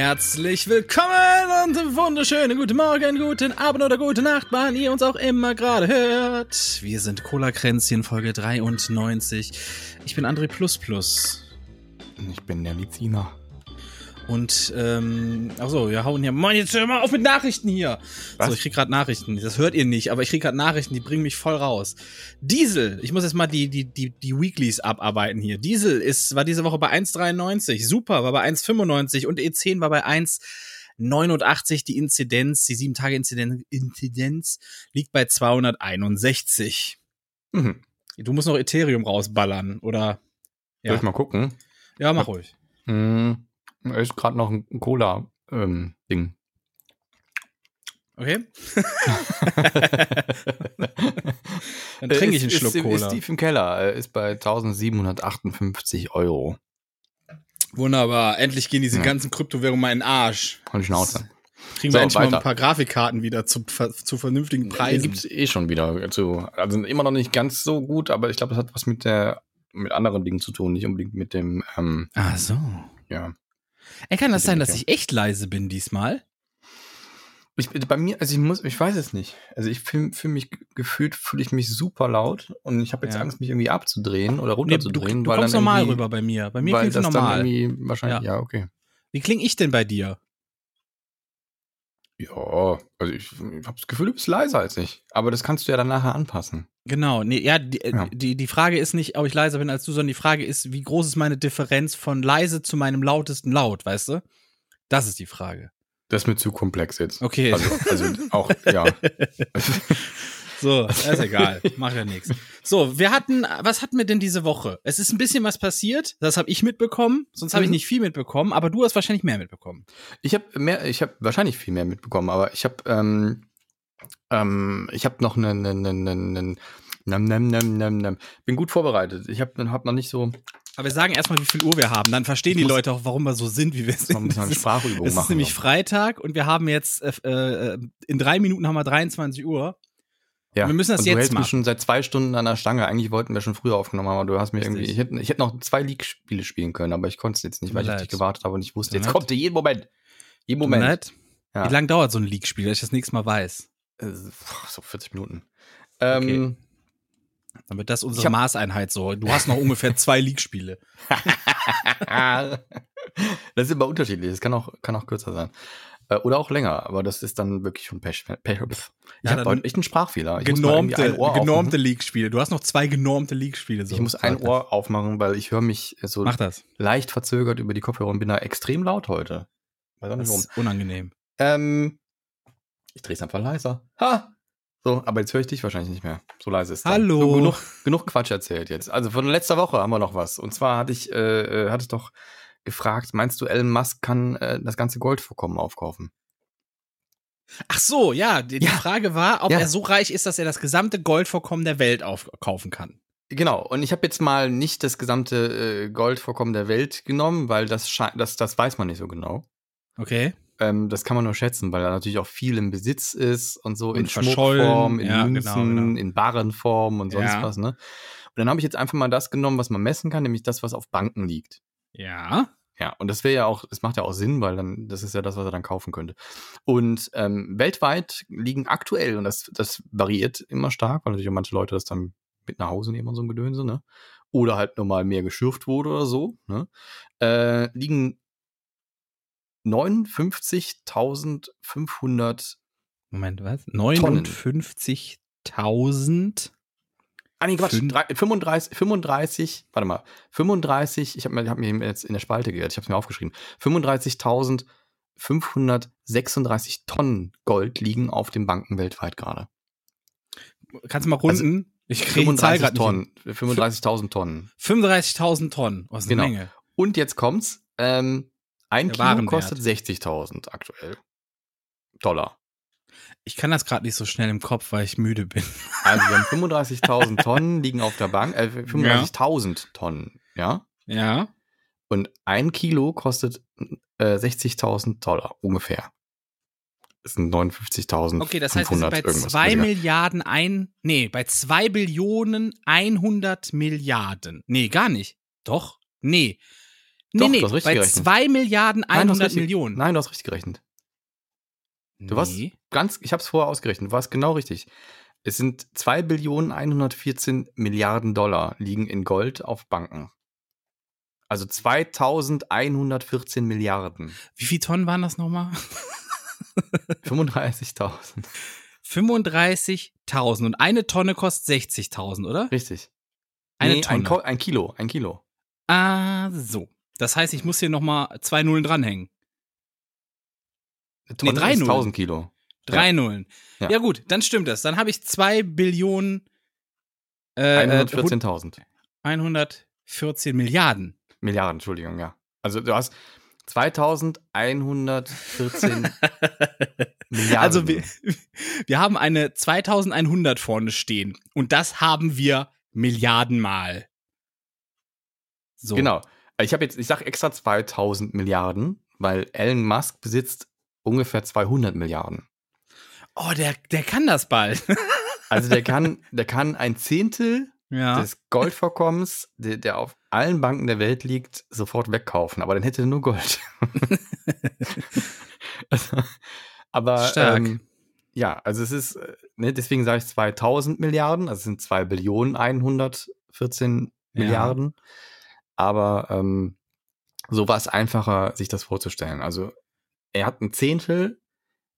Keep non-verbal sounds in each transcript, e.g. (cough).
Herzlich willkommen und wunderschönen guten Morgen, guten Abend oder gute Nacht, wann ihr uns auch immer gerade hört. Wir sind Cola Kränzchen Folge 93. Ich bin André Plus Plus. Ich bin der Liziner. Und, ähm, achso, wir hauen hier. Mann, jetzt hör mal auf mit Nachrichten hier. Was? So, ich krieg gerade Nachrichten. Das hört ihr nicht, aber ich krieg gerade Nachrichten, die bringen mich voll raus. Diesel, ich muss jetzt mal die, die, die, die Weeklies abarbeiten hier. Diesel ist, war diese Woche bei 1,93. Super, war bei 1,95 und E10 war bei 1,89. Die Inzidenz, die 7-Tage-Inzidenz Inzidenz liegt bei 261. Mhm. Du musst noch Ethereum rausballern, oder? Ja. Soll ich mal gucken? Ja, mach ruhig. Mhm. Ist gerade noch ein Cola-Ding. Ähm, okay. (laughs) Dann trinke ich einen Schluck ist, Cola. Ist tief im Keller, ist bei 1758 Euro. Wunderbar. Endlich gehen diese ja. ganzen Kryptowährungen mal in den Arsch. Und Schnauze. Kriegen so, wir endlich weiter. mal ein paar Grafikkarten wieder zu, zu vernünftigen Preisen. Die gibt's eh schon wieder. Also, also immer noch nicht ganz so gut, aber ich glaube, das hat was mit der mit anderen Dingen zu tun, nicht unbedingt mit dem. Ähm, Ach so. Ja. Ey, kann das sein, dass ich echt leise bin diesmal? Ich, bei mir, also ich muss, ich weiß es nicht. Also ich fühle fühl mich gefühlt, fühle ich mich super laut und ich habe jetzt ja. Angst, mich irgendwie abzudrehen oder runterzudrehen. Nee, du, du kommst normal rüber bei mir. Bei mir klingt es normal. wahrscheinlich, ja. ja, okay. Wie klinge ich denn bei dir? Ja, also ich, ich habe das Gefühl, du bist leiser als ich. Aber das kannst du ja dann nachher anpassen. Genau, nee, ja, die, äh, ja. die, die Frage ist nicht, ob ich leiser bin als du, sondern die Frage ist, wie groß ist meine Differenz von leise zu meinem lautesten Laut, weißt du? Das ist die Frage. Das ist mir zu komplex jetzt. Okay. Also, also auch, ja. (laughs) So, ist egal. Macht ja nichts. So, wir hatten, was hatten wir denn diese Woche? Es ist ein bisschen was passiert. Das habe ich mitbekommen. Sonst habe ich mhm. nicht viel mitbekommen. Aber du hast wahrscheinlich mehr mitbekommen. Ich habe mehr, ich habe wahrscheinlich viel mehr mitbekommen. Aber ich habe, ähm, ähm, ich habe noch einen, einen, einen, einen Nem, nem, nem, nem, nem. Bin gut vorbereitet. Ich habe hab noch nicht so. Aber wir sagen erstmal, wie viel Uhr wir haben. Dann verstehen die Leute auch, warum wir so sind, wie wir sind. Man muss eine Sprachübung es machen. Es ist nämlich Freitag und wir haben jetzt, äh, äh, in drei Minuten haben wir 23 Uhr. Ja. Wir müssen das und jetzt du hältst machen. mich schon seit zwei Stunden an der Stange. Eigentlich wollten wir schon früher aufgenommen haben, aber du hast mir irgendwie. Ich hätte, ich hätte noch zwei League-Spiele spielen können, aber ich konnte es jetzt nicht, weil ich auf dich gewartet habe und ich wusste, jetzt Tut kommt jeden Moment. Jeden Moment. Ja. Wie lange dauert so ein League-Spiel, dass ich das nächste Mal weiß? Äh, so 40 Minuten. Ähm, okay. Damit das unsere Maßeinheit so. Du hast noch ungefähr zwei League-Spiele. (laughs) das ist immer unterschiedlich. Das kann auch, kann auch kürzer sein. Äh, oder auch länger, aber das ist dann wirklich schon Pech. Pech. Ich ja, habe heute echt einen Sprachfehler. Ich genormte genormte League-Spiele. Du hast noch zwei genormte League-Spiele. So ich muss ein Ohr aufmachen, weil ich höre mich so leicht verzögert über die Kopfhörer und bin da extrem laut heute. Weiß das ist unangenehm. Ähm, ich drehe es einfach leiser. Ha! So, aber jetzt höre ich dich wahrscheinlich nicht mehr. So leise ist es. Hallo. So, genug, genug Quatsch erzählt jetzt. Also von letzter Woche haben wir noch was. Und zwar hatte ich, äh, äh hatte ich doch gefragt, meinst du, Elon Musk kann äh, das ganze Goldvorkommen aufkaufen? Ach so, ja, die, ja. Frage war, ob ja. er so reich ist, dass er das gesamte Goldvorkommen der Welt aufkaufen kann. Genau, und ich habe jetzt mal nicht das gesamte äh, Goldvorkommen der Welt genommen, weil das, das, das weiß man nicht so genau. Okay. Ähm, das kann man nur schätzen, weil er natürlich auch viel im Besitz ist und so und in Schmuckform, in ja, genau, Münzen, genau, genau. in Barrenform und sonst was, ne? Und dann habe ich jetzt einfach mal das genommen, was man messen kann, nämlich das, was auf Banken liegt. Ja. Ja, und das wäre ja auch, es macht ja auch Sinn, weil dann, das ist ja das, was er dann kaufen könnte. Und ähm, weltweit liegen aktuell, und das, das variiert immer stark, weil natürlich auch manche Leute das dann mit nach Hause nehmen und so ein Gedönse, ne? Oder halt nochmal mehr geschürft wurde oder so, ne? Äh, liegen 59.500 Moment, was? 59.000 Ah, nee, Quatsch. 35, 35, warte mal. 35, ich habe mir, hab mir jetzt in der Spalte gehört, ich habe es mir aufgeschrieben. 35.536 Tonnen Gold liegen auf den Banken weltweit gerade. Kannst du mal runden? Ich kriege die Zahl 35 grad nicht Tonnen. 35.000 Tonnen. 35.000 Tonnen. Was eine Genau. Menge. Und jetzt kommt's. Ähm, ein Der Kilo kostet 60.000 aktuell. Dollar. Ich kann das gerade nicht so schnell im Kopf, weil ich müde bin. (laughs) Also wir haben 35.000 Tonnen liegen auf der Bank. Äh, 35.000 Tonnen, ja. Ja. Und ein Kilo kostet äh, 60.000 Dollar ungefähr. Das sind 59.500 Okay, das heißt, wir sind bei irgendwas. 2 Egal. Milliarden ein, nee, bei 2 Billionen 100 Milliarden. Nee, gar nicht. Doch? Nee. Nee, Doch, nee, bei gerechnet. 2 Milliarden Nein, du hast 100 richtig- Millionen. Nein, du hast richtig gerechnet. Du warst Nee. ganz, ich habe es vorher ausgerechnet, du warst genau richtig. Es sind 2 Billionen 114 Milliarden Dollar liegen in Gold auf Banken. Also 2114 Milliarden. Wie viel Tonnen waren das nochmal? (laughs) (laughs) 35.000. 35.000 und eine Tonne kostet 60.000, oder? Richtig. Eine Nee, ein, Tonne. Ko ein Kilo, ein Kilo. Ah, so. Das heißt, ich muss hier nochmal zwei Nullen dranhängen. Eine Tonne drei ist Nullen. 1000 Kilo. Drei Ja. Nullen. Ja. Ja. gut, dann stimmt das. Dann habe ich zwei Billionen äh, äh, 114.000 114 Milliarden. Milliarden, Entschuldigung, ja. Also du hast 2114 (laughs) Milliarden. Also wir, wir haben eine 2100 vorne stehen und das haben wir Milliardenmal. So. Genau. Ich habe jetzt, ich sage extra 2000 Milliarden, weil Elon Musk besitzt ungefähr 200 Milliarden. Oh, der, der kann das bald. (laughs) Also der kann, der kann ein Zehntel ja. des Goldvorkommens, der, der auf allen Banken der Welt liegt, sofort wegkaufen. Aber dann hätte er nur Gold. (laughs) also, aber Stark. Ähm, ja, also es ist, ne, deswegen sage ich 2000 Milliarden, also es sind 2 Billionen 114 Ja. Milliarden. Aber ähm, so war es einfacher, sich das vorzustellen. Also er hat ein Zehntel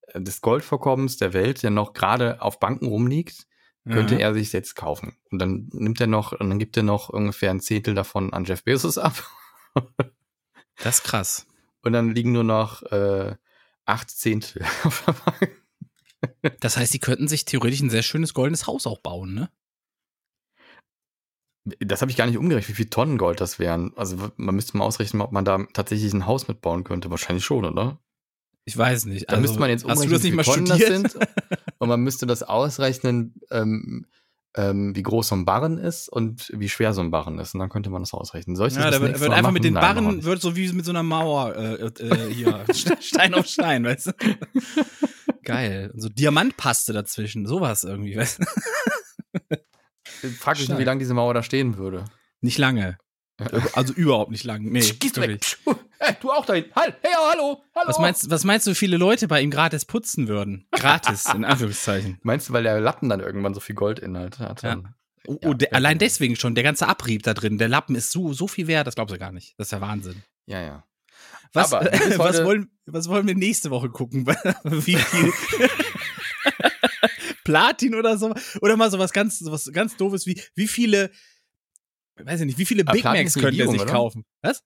äh, des Goldvorkommens der Welt, der noch gerade auf Banken rumliegt, könnte ja. er sich jetzt kaufen. Und dann nimmt er noch, und dann gibt er noch ungefähr ein Zehntel davon an Jeff Bezos ab. (laughs) Das ist krass. Und dann liegen nur noch äh, acht Zehntel (laughs) auf der Bank. Das heißt, die könnten sich theoretisch ein sehr schönes goldenes Haus auch bauen, ne? Das habe ich gar nicht umgerechnet, wie viel Tonnen Gold das wären. Also man müsste mal ausrechnen, ob man da tatsächlich ein Haus mitbauen könnte. Wahrscheinlich schon, oder? Ich weiß nicht. Da müsste man jetzt Also, hast du das nicht mal Tonnen studiert? (laughs) Und man müsste das ausrechnen, ähm, ähm, wie groß so ein Barren ist und wie schwer so ein Barren ist. Und dann könnte man das ausrechnen. Soll ich das Ja, das da wird, wird einfach machen? mit den Nein, Barren, wird so wie mit so einer Mauer äh, äh, hier, (laughs) Stein auf Stein, weißt du? (laughs) Geil. Und so Diamantpaste dazwischen, sowas irgendwie, weißt du? Frag mich nur, wie lange diese Mauer da stehen würde. Nicht lange. Also überhaupt nicht lang. Nee, Gehst weg. Hey, du auch dahin. Halt. Hey, hallo. Hallo. Was meinst, was meinst du, wie viele Leute bei ihm gratis putzen würden? Gratis, in Anführungszeichen. (laughs) Meinst du, weil der Lappen dann irgendwann so viel Goldinhalt hat? Ja. Oh, Ja, oh, der, allein deswegen schon, der ganze Abrieb da drin, der Lappen ist so, so viel wert, das glaubst du gar nicht. Das ist ja Wahnsinn. Ja, ja. Was, Aber (laughs) was, wollen, was wollen wir nächste Woche gucken? (laughs) Wie viel Platin oder so? Oder mal sowas ganz, sowas ganz doofes wie, wie viele, weiß ich nicht, wie viele Ah, Big Platin Macs könnte er sich oder? kaufen? Was?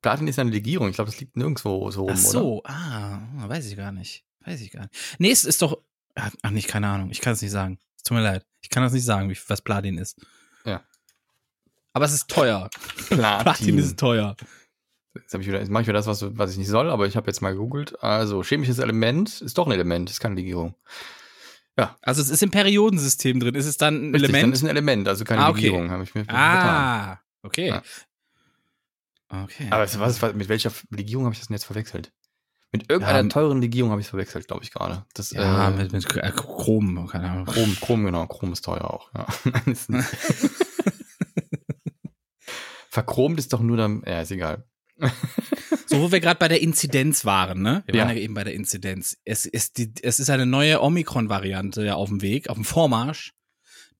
Platin ist eine Legierung. Ich glaube, das liegt nirgendwo so rum, Ach oder? so, ah, weiß ich gar nicht. Weiß ich gar nicht. Nee, es ist doch, ach nicht, keine Ahnung, ich kann es nicht sagen. Es tut mir leid. Ich kann das nicht sagen, wie, was Platin ist. Ja. Aber es ist teuer. (laughs) Platin. Platin ist teuer. Jetzt, ich wieder, jetzt mache ich wieder das, was, was ich nicht soll, aber ich habe jetzt mal gegoogelt. Also, chemisches Element ist doch ein Element, ist keine Legierung. Also es ist im Periodensystem drin. Ist es dann ein Richtig, Dann Element? ist ein Element, also keine Ah, okay. Legierung, habe ich mir ah, okay. Ja. Okay. Aber was, was, mit welcher Legierung habe ich das denn jetzt verwechselt? Mit irgendeiner Ja, teuren Legierung habe ich es verwechselt, glaube ich gerade. Das ja, äh, mit, mit äh, Chrom, keine Ahnung. Chrom, Chrom, genau. Chrom ist teuer auch. Ja. (laughs) (laughs) Verchromt ist doch nur dann. Ja, ist egal. (laughs) So, wo wir gerade bei der Inzidenz waren, ne? Wir Ja. waren ja eben bei der Inzidenz. Es ist, die, es ist eine neue Omikron-Variante ja auf dem Weg, auf dem Vormarsch.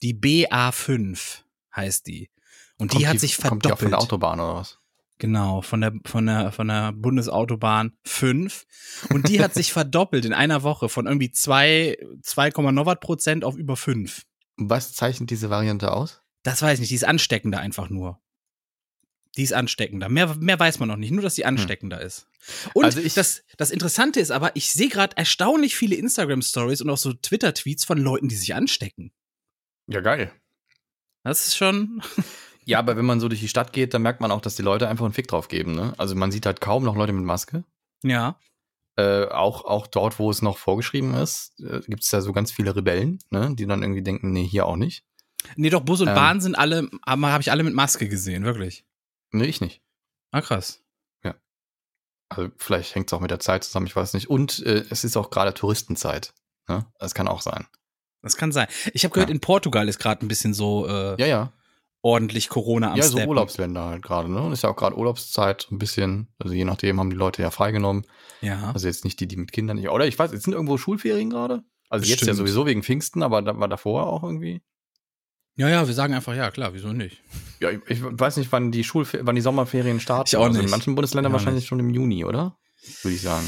Die BA5 heißt die. Und die Kommt hat sich Kommt die verdoppelt. von der Autobahn oder was? Genau, von der, von der, von der Bundesautobahn 5. Und die hat sich (laughs) verdoppelt in einer Woche von irgendwie 2, 2, noch was Prozent auf über 5. Was zeichnet diese Variante aus? Das weiß ich nicht, die ist ansteckender einfach nur. Die ist ansteckender. Mehr, mehr weiß man noch nicht, nur dass die ansteckender ist. Und Also ich- das, das Interessante ist aber, ich sehe gerade erstaunlich viele Instagram-Stories und auch so Twitter-Tweets von Leuten, die sich anstecken. Ja, geil. Das ist schon. (laughs) Ja, aber wenn man so durch die Stadt geht, dann merkt man auch, dass die Leute einfach einen Fick drauf geben. Ne? Also man sieht halt kaum noch Leute mit Maske. Ja. Äh, auch, auch dort, wo es noch vorgeschrieben ist, äh, gibt es ja so ganz viele Rebellen, ne? die dann irgendwie denken, nee, hier auch nicht. Nee, doch, Bus und Ähm. Bahn sind alle, habe hab ich alle mit Maske gesehen, wirklich. Nee, ich nicht. Ah, krass. Also vielleicht hängt es auch mit der Zeit zusammen, ich weiß nicht. Und äh, es ist auch gerade Touristenzeit. Ne? Das kann auch sein. Das kann sein. Ich habe gehört, Ja. in Portugal ist gerade ein bisschen so äh, Ja, ja. ordentlich Corona am Ja, so Steppen. Urlaubsländer halt gerade, ne? Und ist ja auch gerade Urlaubszeit, ein bisschen. Also je nachdem haben die Leute ja freigenommen. Ja. Also jetzt nicht die, die mit Kindern nicht. Oder ich weiß, jetzt sind irgendwo Schulferien gerade. Also jetzt ja Bestimmt. sowieso wegen Pfingsten, aber da war davor auch irgendwie. Ja, ja, wir sagen einfach ja, klar, wieso nicht? Ja, ich, ich weiß nicht, wann die Schulfer wann die Sommerferien starten. Ich auch Also in nicht. manchen Bundesländern auch wahrscheinlich nicht. schon im Juni, oder? Würde ich sagen.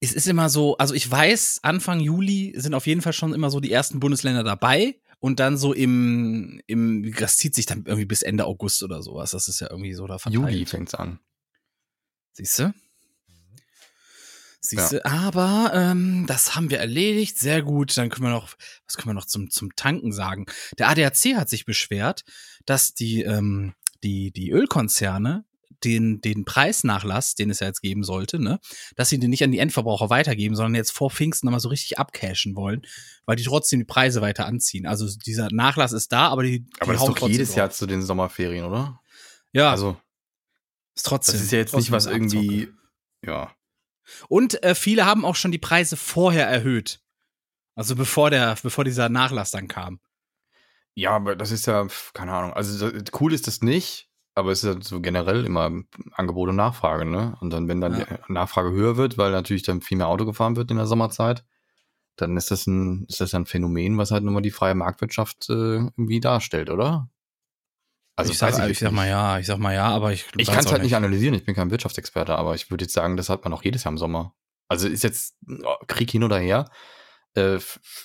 Es ist immer so, also ich weiß, Anfang Juli sind auf jeden Fall schon immer so die ersten Bundesländer dabei und dann so im, im das zieht sich dann irgendwie bis Ende August oder sowas. Das ist ja irgendwie so da verteilt. Juli fängt's an. Siehst du? Siehst du, aber ähm, das haben wir erledigt. Sehr gut. Dann können wir noch, was können wir noch zum, zum Tanken sagen? Der ADAC hat sich beschwert, dass die, ähm, die, die Ölkonzerne den, den Preisnachlass, den es ja jetzt geben sollte, ne, dass sie den nicht an die Endverbraucher weitergeben, sondern jetzt vor Pfingsten nochmal so richtig abcashen wollen, weil die trotzdem die Preise weiter anziehen. Also dieser Nachlass ist da, aber die, Aber die das ist doch jedes drauf. Jahr zu den Sommerferien, oder? Ja, Also, ist trotzdem. das ist ja jetzt nicht was irgendwie. Ja. Und äh, viele haben auch schon die Preise vorher erhöht. Also bevor der, bevor dieser Nachlass dann kam. Ja, aber das ist ja, keine Ahnung. Also so- cool ist das nicht, aber es ist ja so generell immer Angebot und Nachfrage, ne? Und dann, wenn dann Ja. die Nachfrage höher wird, weil natürlich dann viel mehr Auto gefahren wird in der Sommerzeit, dann ist das ein, ist das ein Phänomen, was halt nun mal die freie Marktwirtschaft äh, irgendwie darstellt, oder? Also ich, sag, ich, jetzt sag mal ja, ich sag mal ja, aber ich. Ich kann es halt nicht analysieren, ich bin kein Wirtschaftsexperte, aber ich würde jetzt sagen, das hat man auch jedes Jahr im Sommer. Also ist jetzt oh, Krieg hin oder her, äh,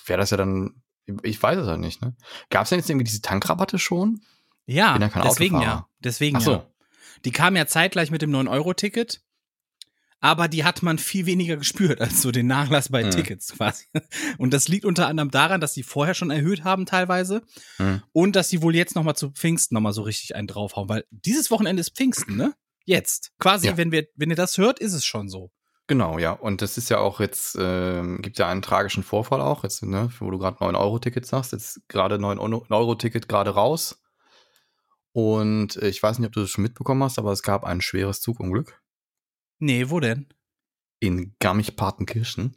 wäre das ja dann, ich weiß es halt nicht, ne? Gab es denn jetzt irgendwie diese Tankrabatte schon? Ja, ja deswegen Autofahrer. ja. Deswegen Ach so. ja. Die kamen ja zeitgleich mit dem 9-Euro-Ticket, aber die hat man viel weniger gespürt als so den Nachlass bei Mhm. Tickets quasi. (laughs) Und das liegt unter anderem daran, dass die vorher schon erhöht haben teilweise Hm. und dass sie wohl jetzt noch mal zu Pfingsten noch mal so richtig einen draufhauen, weil dieses Wochenende ist Pfingsten, ne? Jetzt. Quasi, Ja. wenn wir, wenn ihr das hört, ist es schon so. Genau, ja. Und das ist ja auch jetzt, ähm, gibt ja einen tragischen Vorfall auch, jetzt, ne, wo du gerade 9-Euro-Ticket sagst, jetzt gerade 9-Euro-Ticket gerade raus. Und äh, ich weiß nicht, ob du das schon mitbekommen hast, aber es gab ein schweres Zugunglück Nee, wo denn? in Garmisch-Partenkirchen.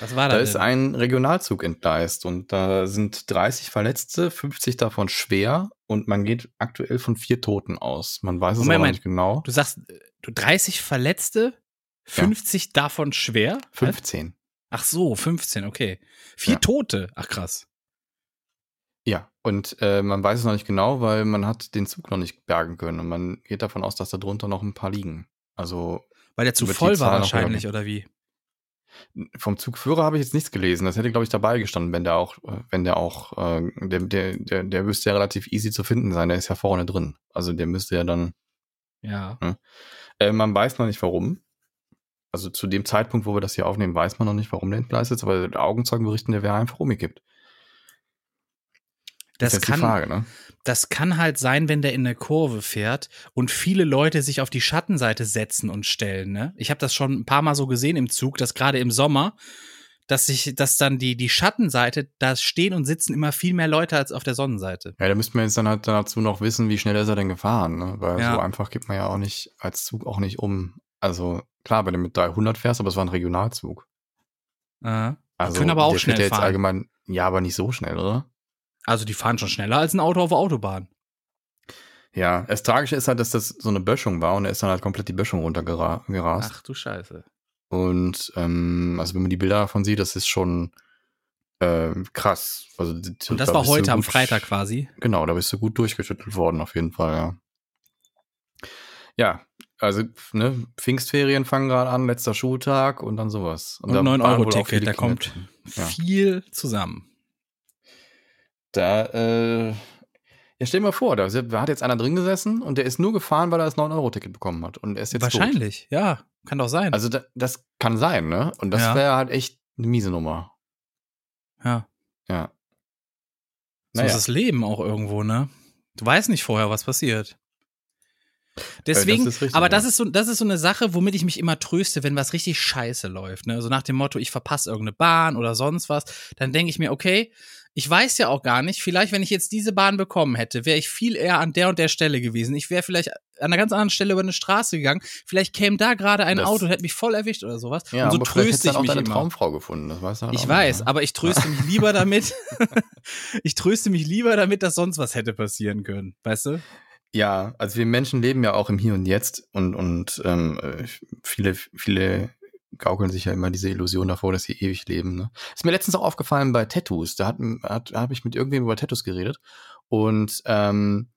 Was war Da da ist denn? ein Regionalzug entgleist und da sind 30 Verletzte, 50 davon schwer und man geht aktuell von vier Toten aus. Man weiß es Moment, aber noch Moment. nicht genau. Du sagst, äh, du 30 Verletzte, 50 davon schwer? 15. Ach so, 15, okay. Vier Ja. Tote. Ach krass. Ja, und äh, man weiß es noch nicht genau, weil man hat den Zug noch nicht bergen können und man geht davon aus, dass da drunter noch ein paar liegen. Also Weil der zu voll war wahrscheinlich, oder wie? vom Zugführer habe ich jetzt nichts gelesen. Das hätte, glaube ich, dabei gestanden, wenn der auch, äh, wenn der auch, äh, der, der, der, der müsste ja relativ easy zu finden sein. Der ist ja vorne drin. Also der müsste ja dann Ja. Äh, man weiß noch nicht warum. Also zu dem Zeitpunkt, wo wir das hier aufnehmen, weiß man noch nicht, warum der entgleist ist, aber Augenzeugen berichten, der wäre einfach umgekippt. Das jetzt kann, die Frage, ne? das kann halt sein, wenn der in eine Kurve fährt und viele Leute sich auf die Schattenseite setzen und stellen. Ne? Ich habe das schon ein paar Mal so gesehen im Zug, dass gerade im Sommer, dass sich, dass dann die die Schattenseite, da stehen und sitzen immer viel mehr Leute als auf der Sonnenseite. Ja, da müsste man jetzt dann halt dazu noch wissen, wie schnell ist er denn gefahren, ne? Weil Ja. so einfach gibt man ja auch nicht als Zug auch nicht um. Also klar, wenn du mit 300 fährst, aber es war ein Regionalzug. Äh. Also können aber auch schnell ja jetzt fahren. allgemein, ja, aber nicht so schnell, oder? Also die fahren schon schneller als ein Auto auf der Autobahn. Ja, das Tragische ist halt, dass das so eine Böschung war und er ist dann halt komplett die Böschung runtergerast. Ach du Scheiße. Und ähm, also wenn man die Bilder davon sieht, das ist schon äh, krass. Also, Und das war heute am Freitag quasi. Genau, da bist du gut durchgeschüttelt worden, auf jeden Fall, ja. Ja, also, ne, Pfingstferien fangen gerade an, letzter Schultag und dann sowas. Und, da 9 waren Euro wohl auch viele Ticket, da Kinder kommt. Ja. viel zusammen. Da, äh, ja, stell dir mal vor, da, hat jetzt einer drin gesessen und der ist nur gefahren, weil er das 9-Euro-Ticket bekommen hat. Und er ist jetzt tot. Wahrscheinlich, ja. Kann doch sein. Also, da, das kann sein, ne? Und das Ja. wäre halt echt eine miese Nummer. ja. Ja. So ist das Leben auch irgendwo, ne? Du weißt nicht vorher, was passiert. Deswegen, das richtig, aber das ist so, das ist so eine Sache, womit ich mich immer tröste, wenn was richtig scheiße läuft. Ne? So nach dem Motto, ich verpasse irgendeine Bahn oder sonst was, dann denke ich mir, okay, ich weiß ja auch gar nicht, vielleicht, wenn ich jetzt diese Bahn bekommen hätte, wäre ich viel eher an der und der Stelle gewesen. Ich wäre vielleicht an einer ganz anderen Stelle über eine Straße gegangen. Vielleicht käme da gerade ein Das- Auto und hätte mich voll erwischt oder sowas. Ja, und so aber tröste ich auch mich deine immer. Traumfrau gefunden, das weißt du halt Ich weiß, nicht, ne? aber ich tröste mich lieber (laughs) damit. ich tröste mich lieber damit, dass sonst was hätte passieren können. Weißt du? Ja, also wir Menschen leben ja auch im Hier und Jetzt und, und ähm, äh, viele, viele gaukeln sich ja immer diese Illusion davor, dass sie ewig leben. Ne? Ist mir letztens auch aufgefallen bei Tattoos. Da, hat, hat, da habe ich mit irgendwem über Tattoos geredet und ähm,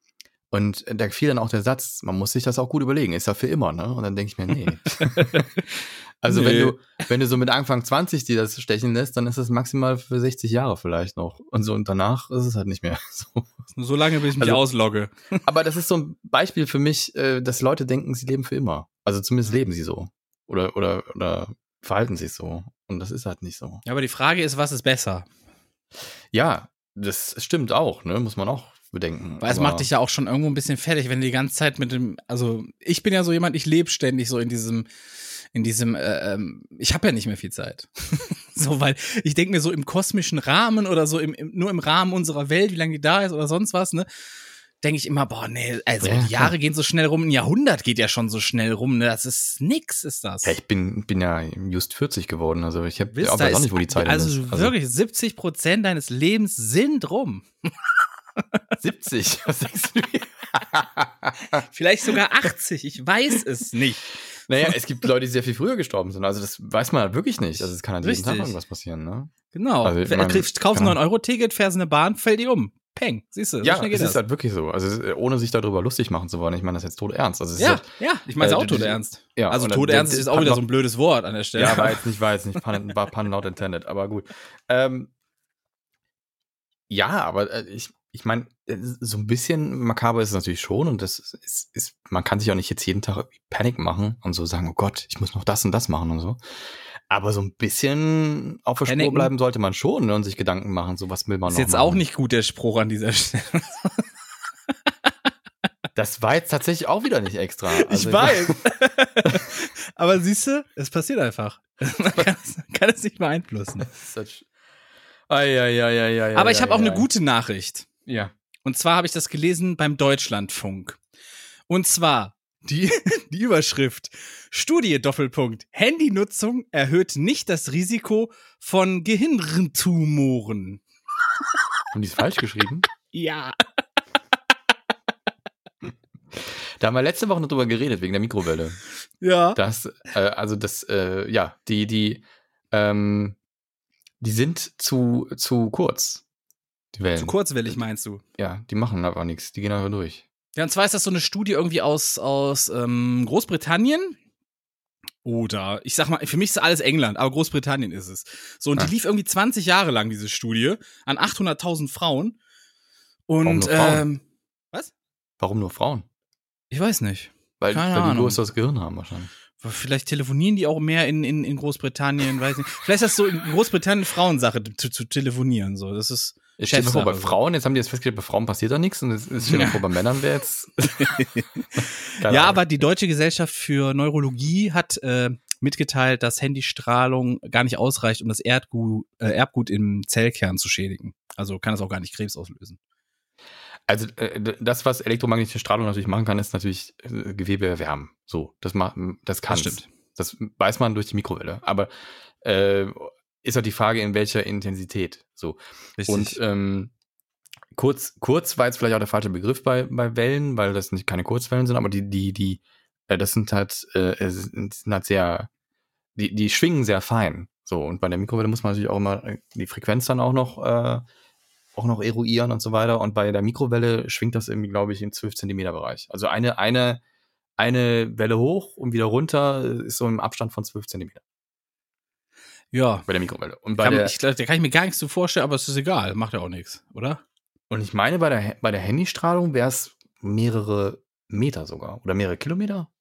und da fiel dann auch der Satz, man muss sich das auch gut überlegen, ist ja für immer, ne? Und dann denke ich mir, nee. (laughs) also wenn Nee. du, wenn du so mit Anfang 20 dir das stechen lässt, dann ist das maximal für 60 Jahre vielleicht noch. Und so und danach ist es halt nicht mehr (laughs) so. So lange, bis ich mich Also- auslogge. Aber das ist so ein Beispiel für mich, äh, dass Leute denken, sie leben für immer. Also zumindest leben sie so. Oder, oder, oder verhalten sich so. Und das ist halt nicht so. Ja, aber die Frage ist, was ist besser? Ja, das stimmt auch, ne? Muss man auch bedenken. Weil es macht dich ja auch schon irgendwo ein bisschen fertig, wenn du die ganze Zeit mit dem, also ich bin ja so jemand, ich lebe ständig so in diesem, in diesem, äh, ähm, ich habe ja nicht mehr viel Zeit. (laughs) so, weil ich denke mir so im kosmischen Rahmen oder so im, im, nur im Rahmen unserer Welt, wie lange die da ist oder sonst was, ne? Denke ich immer, boah, nee, also Ja, die Jahre klar. gehen so schnell rum, ein Jahrhundert geht ja schon so schnell rum, ne? Das ist nix, ist das. Ja, ich bin, bin ja just 40 geworden. Also ich habe auch, weiß auch nicht, wo die Zeit also ist. wirklich, 70 Prozent deines Lebens sind rum. (laughs) (laughs) 70. Was denkst du? Vielleicht sogar 80, ich weiß es nicht. naja, es gibt Leute, die sehr viel früher gestorben sind. Also das weiß man wirklich nicht. Also es kann halt jeden Tag irgendwas passieren, ne? Genau. Also mein, kaufst ein genau. 9-Euro-Ticket, fährst in eine Bahn, fällt dir um. Peng, siehst du, so Ja, es ist halt wirklich so. Also ohne sich darüber lustig machen zu wollen. Ich meine das jetzt tot ernst. Also Ja, halt, ja, ich meine es äh, auch tot ernst. ja, also tot ernst ist auch wieder so ein blödes Wort an der Stelle. Ja, war jetzt nicht, war jetzt nicht pun, war pun not intended, aber gut. Ähm, ja, aber äh, ich, ich meine, so ein bisschen makaber ist es natürlich schon und das ist, ist, man kann sich auch nicht jetzt jeden Tag Panik machen und so sagen, oh Gott, ich muss noch das und das machen und so. Aber so ein bisschen auf der Spur bleiben sollte man schon ne, und sich Gedanken machen, so was will man ist noch jetzt machen. auch nicht gut, der Spruch an dieser (laughs) Stelle. Das war jetzt tatsächlich auch wieder nicht extra. Also ich weiß. (laughs) Aber siehst du, es passiert einfach. (laughs) Man kann es, kann es nicht beeinflussen. Aber ich habe auch eine ei. gute Nachricht. Ja. Und zwar habe ich das gelesen beim Deutschlandfunk. Und zwar die, (laughs) die Überschrift Studie Doppelpunkt Handynutzung erhöht nicht das Risiko von Gehirntumoren. Haben die es falsch geschrieben? Ja. (laughs) Da haben wir letzte Woche noch drüber geredet, wegen der Mikrowelle. Ja. Das, äh, also das, äh, ja, die, die, ähm, die sind zu, zu kurz. Die Wellen. Zu kurzwellig meinst du? Ja, die machen aber nichts. Die gehen einfach durch. Ja, und zwar ist das so eine Studie irgendwie aus, aus ähm, Großbritannien. Oder, ich sag mal, für mich ist alles England, aber Großbritannien ist es. So, und Ah. die lief irgendwie 20 Jahre lang, diese Studie, an 800.000 Frauen. Warum Und, nur Frauen? ähm, was? Warum nur Frauen? Ich weiß nicht. Weil, Keine weil die Ahnung. größeres Gehirn haben wahrscheinlich. Vielleicht telefonieren die auch mehr in, in, in Großbritannien, weiß nicht. Vielleicht ist das so in Großbritannien Frauensache zu, zu telefonieren, so. Das ist, Jetzt stell dir vor, bei. Frauen, jetzt haben die jetzt festgestellt, bei Frauen passiert da nichts und es ist stell dir Ja. vor, bei Männern wäre jetzt. (laughs) Ja, Ahnung. aber die Deutsche Gesellschaft für Neurologie hat äh, mitgeteilt, dass Handystrahlung gar nicht ausreicht, um das Erdgut, äh, Erbgut im Zellkern zu schädigen. Also kann es auch gar nicht Krebs auslösen. Also äh, das, was elektromagnetische Strahlung natürlich machen kann, ist natürlich äh, Gewebe erwärmen. So, das macht, das kann. stimmt. Das weiß man durch die Mikrowelle. Aber äh, ist halt die Frage, in welcher Intensität. So. Und ähm, kurz, kurz war jetzt vielleicht auch der falsche Begriff bei, bei Wellen, weil das nicht keine Kurzwellen sind, aber die, die, die, äh, das sind halt, äh, sind halt sehr, die, die schwingen sehr fein. So, und bei der Mikrowelle muss man natürlich auch immer äh, die Frequenz dann auch noch, äh, auch noch eruieren und so weiter. Und bei der Mikrowelle schwingt das irgendwie, glaube ich, im 12 Zentimeter Bereich. Also eine, eine, eine Welle hoch und wieder runter äh, ist so im Abstand von 12 Zentimeter ja, bei der Mikrowelle. Und bei kann, der, ich glaube, da kann ich mir gar nichts zu vorstellen, aber es ist egal, macht ja auch nichts, oder? Und ich meine, bei der, bei der Handystrahlung wäre es mehrere Meter sogar oder mehrere Kilometer.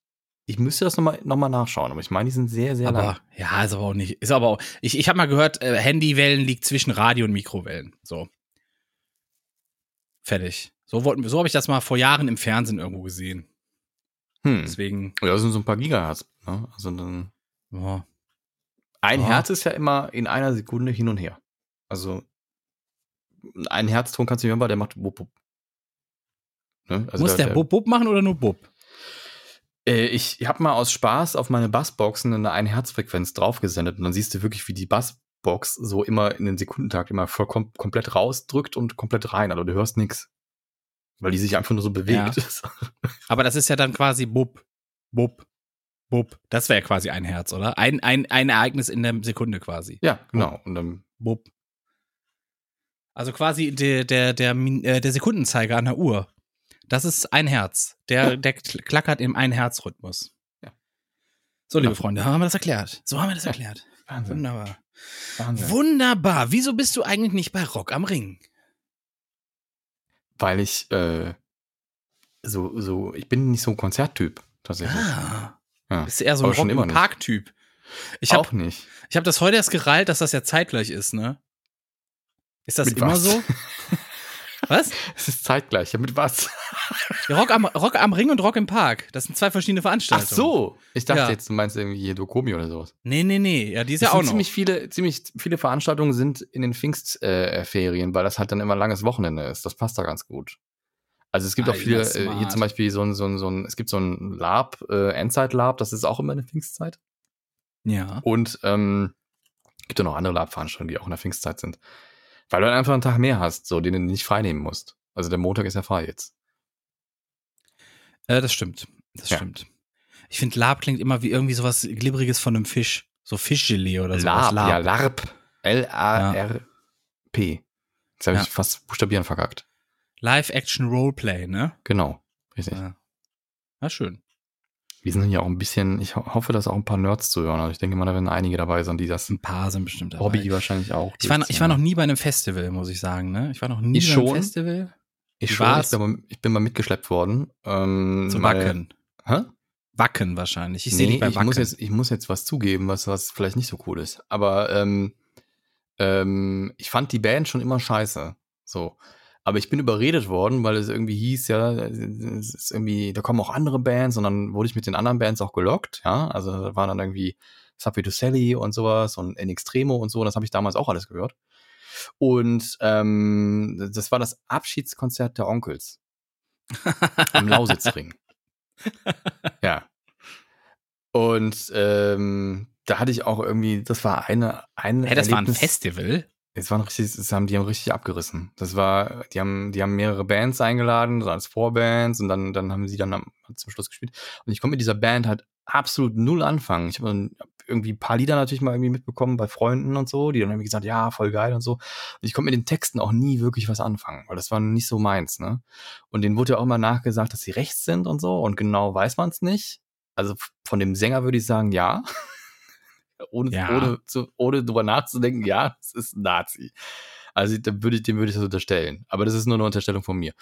Ich müsste das nochmal noch mal nachschauen, aber ich meine, die sind sehr, sehr aber lang. ja, ist aber auch nicht. Ist aber auch. Ich, ich habe mal gehört, äh, Handywellen liegt zwischen Radio und Mikrowellen. So. Fertig. So, wollten- so habe ich das mal vor Jahren im Fernsehen irgendwo gesehen. Hm. Deswegen, Ja, das sind so ein paar Gigahertz. Ne? Also dann ja. Ein Ja. Herz ist ja immer in einer Sekunde hin und her. Also ein Herzton kannst du nicht hören, weil der macht wupp, wupp. Ne? Also Muss der, Bub Bub machen oder nur Bub? Äh, ich habe mal aus Spaß auf meine Bassboxen eine Ein-Herz-Frequenz draufgesendet und dann siehst du wirklich, wie die Bassbox so immer in den Sekundentakt immer voll kom komplett rausdrückt und komplett rein. Also du hörst nichts. Weil die sich einfach nur so bewegt. (laughs) Aber das ist ja dann quasi Bub, Bub, Bub. Das wäre ja quasi ein Herz, oder? Ein, ein, ein Ereignis in der Sekunde quasi. ja, genau. Und dann, Bub. Also quasi der, der, der, äh, der Sekundenzeiger an der Uhr. Das ist ein Herz. Der, der kl- klackert im Ein-Herz-Rhythmus. Ja. So, liebe Ja. Freunde, haben wir das erklärt. So haben wir das Ja. erklärt. Wahnsinn. Wunderbar. Wahnsinn. Wunderbar. Wieso bist du eigentlich nicht bei Rock am Ring? Weil ich äh, so, so, ich bin nicht so ein Konzerttyp, tatsächlich. Ah. Ja. Bist du eher so ein Aber schon Rock immer im nicht. Park-Typ. Ich habe auch nicht. ich hab das heute erst gereilt, dass das ja zeitgleich ist, ne? Ist das Mit immer was? so? (laughs) Was? Es ist zeitgleich. Ja, mit was? Ja, Rock, am, Rock am Ring und Rock im Park. Das sind zwei verschiedene Ach Veranstaltungen. so. Ich dachte Ja. jetzt, du meinst irgendwie hier Dokomi oder sowas. Nee, nee, nee. Ja, die ist Es ja auch noch. ziemlich viele, ziemlich viele Veranstaltungen sind in den Pfingstferien, äh, weil das halt dann immer ein langes Wochenende ist. Das passt da ganz gut. Also es gibt auch Alter, viele, äh, smart. hier zum Beispiel so ein, so ein, so ein, es gibt so ein Lab, äh, Endzeit-Lab, das ist auch immer in der Pfingstzeit. ja. Und ähm, gibt ja noch andere Lab-Veranstaltungen, die auch in der Pfingstzeit sind. Weil du dann einfach einen Tag mehr hast, so den du nicht freinehmen musst. Also der Montag ist ja frei jetzt. Äh, das stimmt. Das Ja. stimmt. Ich finde, Lab klingt immer wie irgendwie sowas Glibberiges von einem Fisch. So Fischgelee oder sowas. Lab, ja, LARP. L-A-R-P. Jetzt habe Ja. ich fast Buchstabieren verkackt. Live-Action-Roleplay, ne? Genau. Richtig. Ja. Na schön. Wir sind hier auch ein bisschen, ich ho hoffe, dass auch ein paar Nerds zuhören. Also ich denke mal, da werden einige dabei sein, die das Ein paar sind bestimmt dabei. Hobby wahrscheinlich auch. Ich war, noch- ich war noch nie bei einem Festival, muss ich sagen, ne? Ich war noch nie Ich bei einem schon. Festival. ich, Wie schon, war's? ich, bin mal, ich bin mal mitgeschleppt worden. Ähm, Zu weil- Wacken. Hä? Wacken wahrscheinlich. Ich sehe nee, dich bei ich Wacken. muss, jetzt, ich muss jetzt was zugeben, was, was vielleicht nicht so cool ist. Aber ähm, ähm, ich fand die Band schon immer scheiße. So. Aber ich bin überredet worden, weil es irgendwie hieß, ja, es ist irgendwie, da kommen auch andere Bands und dann wurde ich mit den anderen Bands auch gelockt, ja. Also da waren dann irgendwie Subway to Sally und sowas und In Extremo und so, das habe ich damals auch alles gehört. Und ähm, das war das Abschiedskonzert der Onkels (laughs) am Lausitzring. ja. Und ähm, da hatte ich auch irgendwie, das war eine, ein Hä, das war ein Erlebnis- Festival? Es war ein richtig, das haben, die haben richtig abgerissen. Das war, die haben, die haben mehrere Bands eingeladen, so als Vorbands und dann, dann haben sie dann am, zum Schluss gespielt. Und ich konnte mit dieser Band halt absolut null anfangen. Ich habe irgendwie ein paar Lieder natürlich mal irgendwie mitbekommen bei Freunden und so, die dann irgendwie gesagt, ja, voll geil und so. Und ich konnte mit den Texten auch nie wirklich was anfangen, weil das war nicht so meins, ne? Und denen wurde ja auch immer nachgesagt, dass sie rechts sind und so und genau weiß man es nicht. Also von dem Sänger würde ich sagen, ja. Ohne, Ja. ohne, zu, ohne drüber nachzudenken, ja, es ist ein Nazi. Also da würde ich, dem würde ich das unterstellen. Aber das ist nur eine Unterstellung von mir.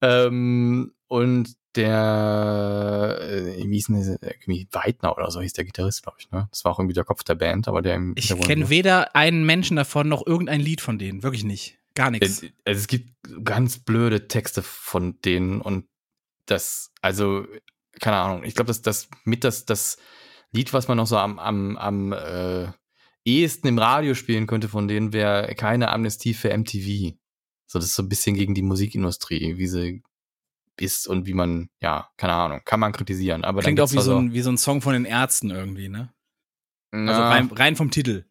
Ähm, und der, äh, wie hieß denn irgendwie Weidner oder so hieß der Gitarrist, glaube ich, ne? Das war auch irgendwie der Kopf der Band, aber der im Ich kenne weder einen Menschen davon noch irgendein Lied von denen. Wirklich nicht. Gar nichts. Es, also es gibt ganz blöde Texte von denen und das, also, keine Ahnung, ich glaube, dass das mit das, das Lied, was man noch so am, am, am äh, ehesten im Radio spielen könnte von denen, wäre keine Amnestie für MTV. So, das ist so ein bisschen gegen die Musikindustrie, wie sie ist und wie man, ja, keine Ahnung, kann man kritisieren. Aber Klingt auch wie so, also- ein, wie so ein Song von den Ärzten irgendwie, ne? Also Ja. rein, rein vom Titel.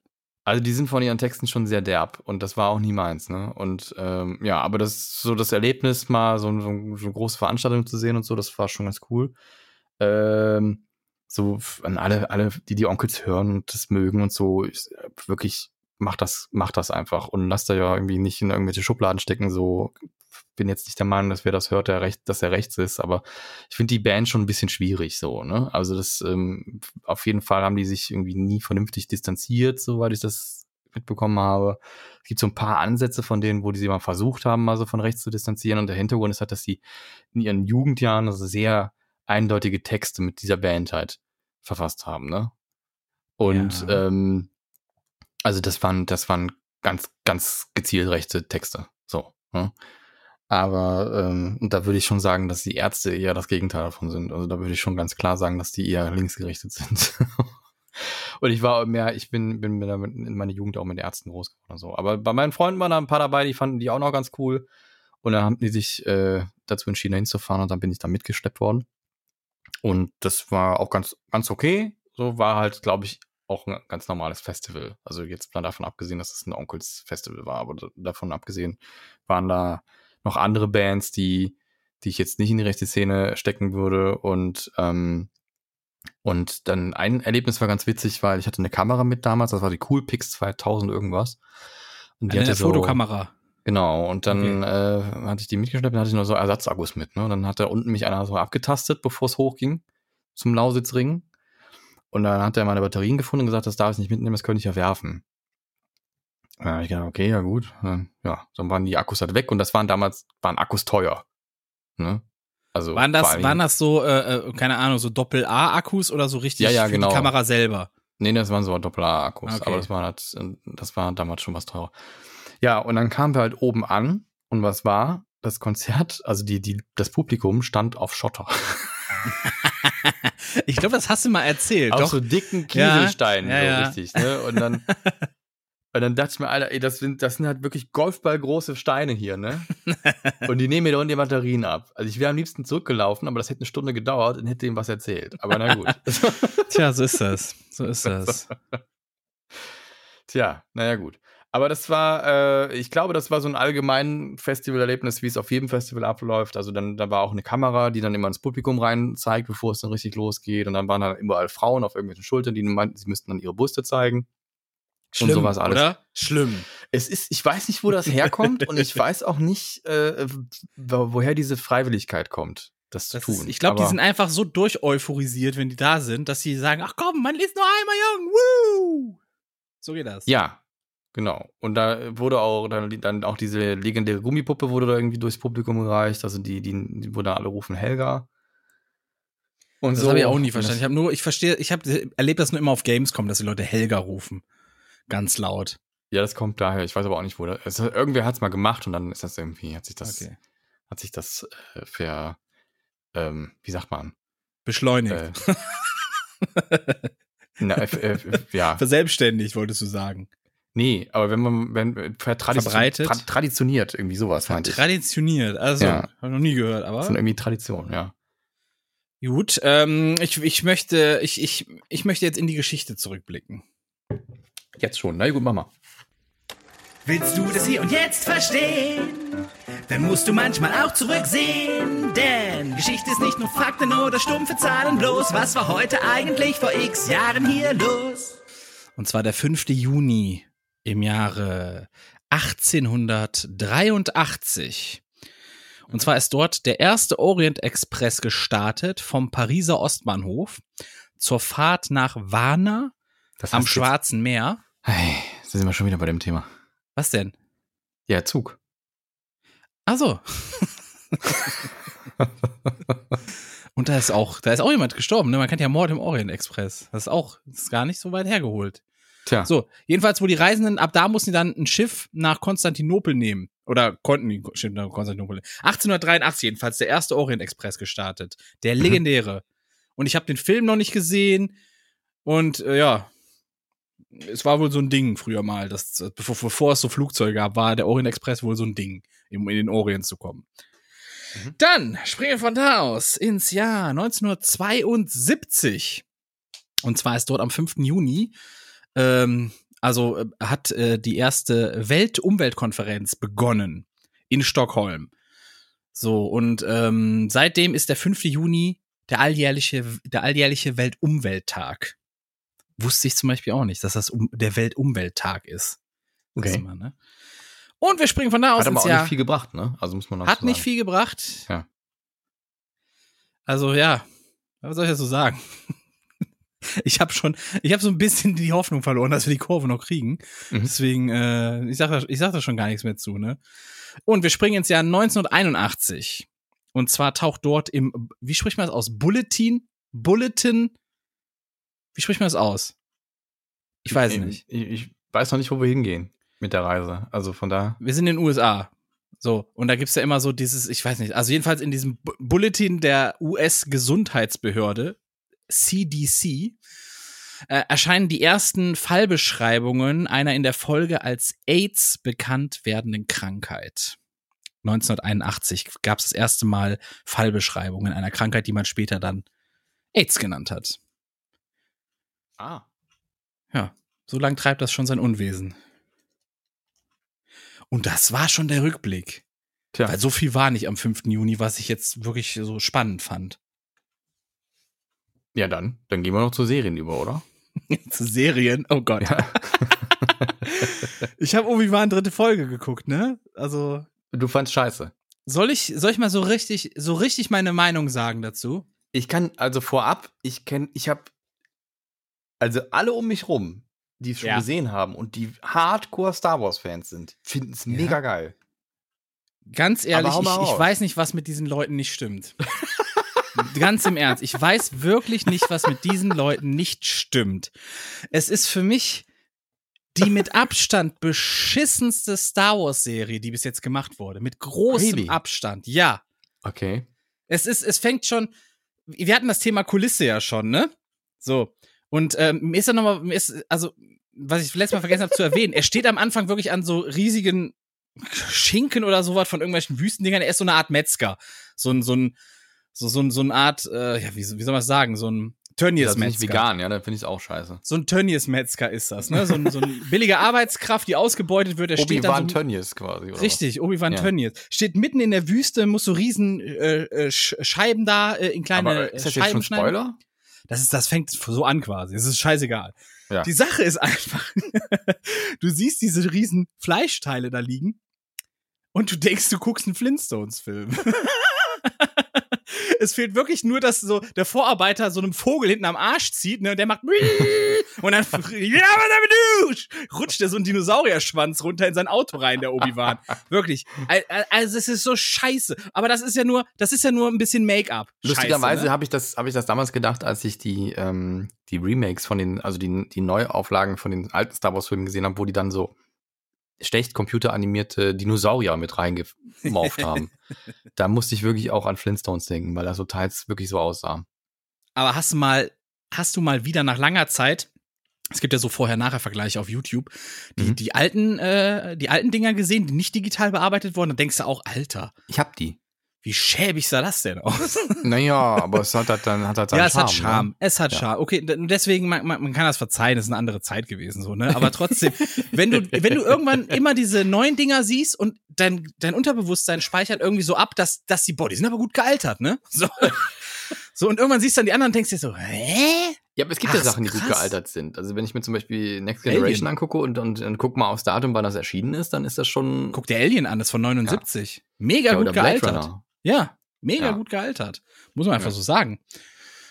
Also die sind von ihren Texten schon sehr derb und das war auch nie meins, ne? Und ähm, ja, aber das so das Erlebnis, mal so, so, so eine große Veranstaltung zu sehen und so, das war schon ganz cool. Ähm, so an alle, alle, die die Onkels hören und das mögen und so, äh, wirklich macht das, macht das einfach und lasst da ja irgendwie nicht in irgendwelche Schubladen stecken. So bin jetzt nicht der Meinung, dass wer das hört, der recht, dass er rechts ist, aber ich finde die Band schon ein bisschen schwierig so, ne? Also das ähm, auf jeden Fall haben die sich irgendwie nie vernünftig distanziert, soweit ich das mitbekommen habe. Es gibt so ein paar Ansätze von denen, wo die sie mal versucht haben, mal so von rechts zu distanzieren. Und der Hintergrund ist halt, dass sie in ihren Jugendjahren also sehr eindeutige Texte mit dieser Band halt verfasst haben, ne? Und Ja. ähm, also das waren, das waren ganz, ganz gezielt rechte Texte. So. Ne? Aber ähm, und da würde ich schon sagen, dass die Ärzte eher das Gegenteil davon sind. Also da würde ich schon ganz klar sagen, dass die eher linksgerichtet sind. (laughs) und ich war mehr, ich bin, bin in meiner Jugend auch mit Ärzten groß geworden. So. Aber bei meinen Freunden waren da ein paar dabei, die fanden die auch noch ganz cool. Und dann haben die sich äh, dazu entschieden, hinzufahren und dann bin ich da mitgeschleppt worden. Und das war auch ganz, ganz okay. So war halt, glaube ich, auch ein ganz normales Festival. Also jetzt mal davon abgesehen, dass es ein Onkels-Festival war, aber davon abgesehen waren da noch andere Bands, die, die ich jetzt nicht in die rechte Szene stecken würde. Und, ähm, und dann ein Erlebnis war ganz witzig, weil ich hatte eine Kamera mit damals, das war die Coolpix 2000 irgendwas. Und die eine hatte so, Fotokamera. Genau, und dann okay. äh, hatte ich die mitgeschleppt, dann hatte ich noch so Ersatzakkus mit. Ne? Und dann hat da unten mich einer so abgetastet, bevor es hochging zum Lausitzring. Und dann hat er meine Batterien gefunden und gesagt, das darf ich nicht mitnehmen, das könnte ich ja werfen. Da habe ich gedacht, okay, ja gut. Ja, dann waren die Akkus halt weg und das waren damals, waren Akkus teuer. Ne? Also waren das, waren das so, äh, äh, keine Ahnung, so Doppel-A-Akkus oder so richtig ja, ja, für genau. die Kamera selber? Nee, das waren so Doppel-A-Akkus, okay. aber das war halt, das war damals schon was teurer. Ja, und dann kamen wir halt oben an und was war? Das Konzert, also die, die, das Publikum stand auf Schotter. (laughs) ich glaube, das hast du mal erzählt. Auf doch. so dicken Kieselsteinen, ja, ja, so richtig. Ne? Und dann, (laughs) und dann dachte ich mir, Alter, ey, das sind, das sind halt wirklich Golfballgroße Steine hier, ne? (laughs) und die nehmen mir da unten die Batterien ab. Also ich wäre am liebsten zurückgelaufen, aber das hätte eine Stunde gedauert und hätte ihm was erzählt. Aber na gut. Tja, so ist das. So ist das. Tja, naja, gut. Aber das war, äh, ich glaube, das war so ein allgemein Festivalerlebnis, wie es auf jedem Festival abläuft. Also dann, da war auch eine Kamera, die dann immer ins Publikum rein zeigt, bevor es dann richtig losgeht. Und dann waren da überall Frauen auf irgendwelchen Schultern, die meinten, sie müssten dann ihre Brüste zeigen. Schlimm, und sowas alles. oder? Schlimm. Es ist, ich weiß nicht, wo das herkommt und ich weiß auch nicht, äh, woher diese Freiwilligkeit kommt, das, das zu tun. Ist, ich glaube, die sind einfach so durcheuphorisiert, wenn die da sind, dass sie sagen, ach komm, man ist nur einmal jung, woo! So geht das. Ja, Genau. Und da wurde auch dann, dann auch diese legendäre Gummipuppe wurde da irgendwie durchs Publikum gereicht. Also die, die, die wo da alle rufen Helga. Und das so. habe ich auch nie verstanden. Ich habe nur, ich verstehe, ich habe erlebt das nur immer auf Gamescom, dass die Leute Helga rufen. Ganz laut. Ja, das kommt daher. Ich weiß aber auch nicht, wo das. Also irgendwer hat es mal gemacht und dann ist das irgendwie, hat sich das, okay. hat sich das äh, ver, ähm, wie sagt man? Beschleunigt. Äh, (laughs) na, äh, ja. Verselbstständigt, wolltest du sagen. Nee, aber wenn man, wenn, äh, tradition, Verbreitet. Tra traditioniert, irgendwie sowas meinte ich. Traditioniert, also, ja. habe ich noch nie gehört, aber. Von irgendwie Tradition, ja. Gut, ähm, ich, ich möchte, ich, ich, ich möchte jetzt in die Geschichte zurückblicken. Jetzt schon, na gut, Mama. Willst du das hier und jetzt verstehen? Dann musst du manchmal auch zurücksehen, denn Geschichte ist nicht nur Fakten oder stumpfe Zahlen bloß. Was war heute eigentlich vor x Jahren hier los? Und zwar der 5. Juni im Jahre 1883. Und zwar ist dort der erste Orient Express gestartet vom Pariser Ostbahnhof zur Fahrt nach Varna am Schwarzen Meer. Hey, da sind wir schon wieder bei dem Thema. Was denn? Ja, Zug. Ach so. Und da ist auch, da ist auch jemand gestorben. Ne? Man kennt ja Mord im Orient Express. Das ist auch, das ist gar nicht so weit hergeholt. Tja. So, jedenfalls, wo die Reisenden, ab da mussten die dann ein Schiff nach Konstantinopel nehmen. Oder konnten die Schiff nach Konstantinopel. 1883 jedenfalls der erste Orient Express gestartet. Der mhm. legendäre. Und ich habe den Film noch nicht gesehen. Und äh, ja, es war wohl so ein Ding früher mal. Das, bevor, bevor es so Flugzeuge gab, war der Orient Express wohl so ein Ding, um in den Orient zu kommen. Mhm. Dann springen wir von da aus ins Jahr 1972. Und zwar ist dort am 5. Juni ähm, also äh, hat äh, die erste Weltumweltkonferenz begonnen in Stockholm. So, und ähm, seitdem ist der 5. Juni der alljährliche, der alljährliche Weltumwelttag. Wusste ich zum Beispiel auch nicht, dass das um, der Weltumwelttag ist. Okay. Man, ne? Und wir springen von da aus. Hat aber auch Jahr. nicht viel gebracht, ne? Also muss man auch Hat so nicht viel gebracht. Ja. Also ja, was soll ich dazu sagen? Ich habe schon, ich habe so ein bisschen die Hoffnung verloren, dass wir die Kurve noch kriegen. Mhm. Deswegen, äh, ich sag, da, ich sag da schon gar nichts mehr zu, ne? Und wir springen ins Jahr 1981. Und zwar taucht dort im, wie spricht man das aus? Bulletin? Bulletin? Wie spricht man das aus? Ich weiß ich, nicht. Ich, ich, weiß noch nicht, wo wir hingehen mit der Reise. Also von da. Wir sind in den USA. So, und da gibt's ja immer so dieses, ich weiß nicht, also jedenfalls in diesem Bu- Bulletin der US-Gesundheitsbehörde, CDC, äh, erscheinen die ersten Fallbeschreibungen einer in der Folge als AIDS bekannt werdenden Krankheit. 1981 gab es das erste Mal Fallbeschreibungen einer Krankheit, die man später dann AIDS genannt hat. Ah. Ja, so lang treibt das schon sein Unwesen. Und das war schon der Rückblick. Tja. Weil so viel war nicht am 5. Juni, was ich jetzt wirklich so spannend fand. Ja, dann. Dann gehen wir noch zu Serien über, oder? (laughs) Zu Serien, oh Gott. (laughs) Ich habe Obi-Wan dritte Folge geguckt, ne? Also, Du fandst scheiße. soll ich, soll ich mal so richtig, so richtig meine Meinung sagen dazu? Ich kann, also vorab, ich kenne, ich habe, also alle um mich rum, die es schon Ja. gesehen haben und die Hardcore Star Wars Fans sind, finden es Ja. mega geil. Ganz ehrlich, ich, mal ich weiß nicht, was mit diesen Leuten nicht stimmt. (laughs) Ganz im Ernst, ich weiß wirklich nicht, was mit diesen Leuten nicht stimmt. Es ist für mich die mit Abstand beschissenste Star Wars Serie, die bis jetzt gemacht wurde. Mit großem Really? Abstand. Ja. Okay. Es ist, es fängt schon. Wir hatten das Thema Kulisse ja schon, ne? So. Und ähm, mir ist ja nochmal, mir ist, also, was ich letztes Mal vergessen habe zu erwähnen, er steht am Anfang wirklich an so riesigen Schinken oder sowas von irgendwelchen Wüstendingern. Er ist so eine Art Metzger. So ein, so ein, so, so, so eine Art, äh, ja, wie, wie soll man sagen? So ein Das ist nicht Tönnies-Metzger. vegan, ja, dann finde ich es auch scheiße. So ein Tönnies-Metzger ist das, ne? So ein, so ein billige Arbeitskraft, die ausgebeutet wird. Er steht dann Obi-Wan so, Tönnies quasi, oder? Richtig, Obi-Wan Ja. Tönnies. Steht mitten in der Wüste, muss so riesen äh, äh, Sch Scheiben da äh, in kleine Aber ist das Scheiben jetzt schon schneiden. Spoiler? Das ist, das fängt so an quasi. Es ist scheißegal. Ja. Die Sache ist (laughs) einfach, du siehst diese riesen Fleischteile da liegen und du denkst, du guckst einen Flintstones-Film. (laughs) es fehlt wirklich nur, dass so der Vorarbeiter so einem Vogel hinten am Arsch zieht, ne, und der macht (laughs) und dann rutscht der so ein Dinosaurierschwanz runter in sein Auto rein, der Obi-Wan. (laughs) Wirklich. Al- al- Also es ist so scheiße. Aber das ist ja nur, das ist ja nur ein bisschen Make-up. Lustigerweise ne? habe ich das, habe ich das damals gedacht, als ich die, ähm, die Remakes von den, also die, die Neuauflagen von den alten Star Wars Filmen gesehen habe, wo die dann so schlecht computeranimierte Dinosaurier mit reingemorpht haben. (laughs) da musste ich wirklich auch an Flintstones denken, weil das so teils wirklich so aussah. Aber hast du mal, hast du mal wieder nach langer Zeit, es gibt ja so Vorher-Nachher-Vergleiche auf YouTube, die, Mhm. die alten, äh, die alten Dinger gesehen, die nicht digital bearbeitet wurden, dann denkst du auch, Alter, Ich hab die. Wie schäbig sah das denn aus? (laughs) Naja, aber es hat halt dann hat halt ja, es hat Charme. Ne? Es hat Ja. Charme. Okay, deswegen, man, man, man kann das verzeihen, es ist eine andere Zeit gewesen, so, ne? Aber trotzdem, (laughs) wenn du, wenn du irgendwann immer diese neuen Dinger siehst und dein, dein Unterbewusstsein speichert irgendwie so ab, dass, dass die, boah, die sind aber gut gealtert, ne? So. (laughs) So, und irgendwann siehst du dann die anderen und denkst dir so, hä? Ja, aber es gibt Ach, ja Sachen, die gut krass. gealtert sind. Also wenn ich mir zum Beispiel Next Alien. Generation angucke und, und, und guck mal aufs Datum, wann das erschienen ist, dann ist das schon. Guck dir Alien an, das ist von 79. Mega ja, gut oder Blade gealtert. Runner. Ja, mega Ja. gut gealtert. Muss man einfach Ja. so sagen.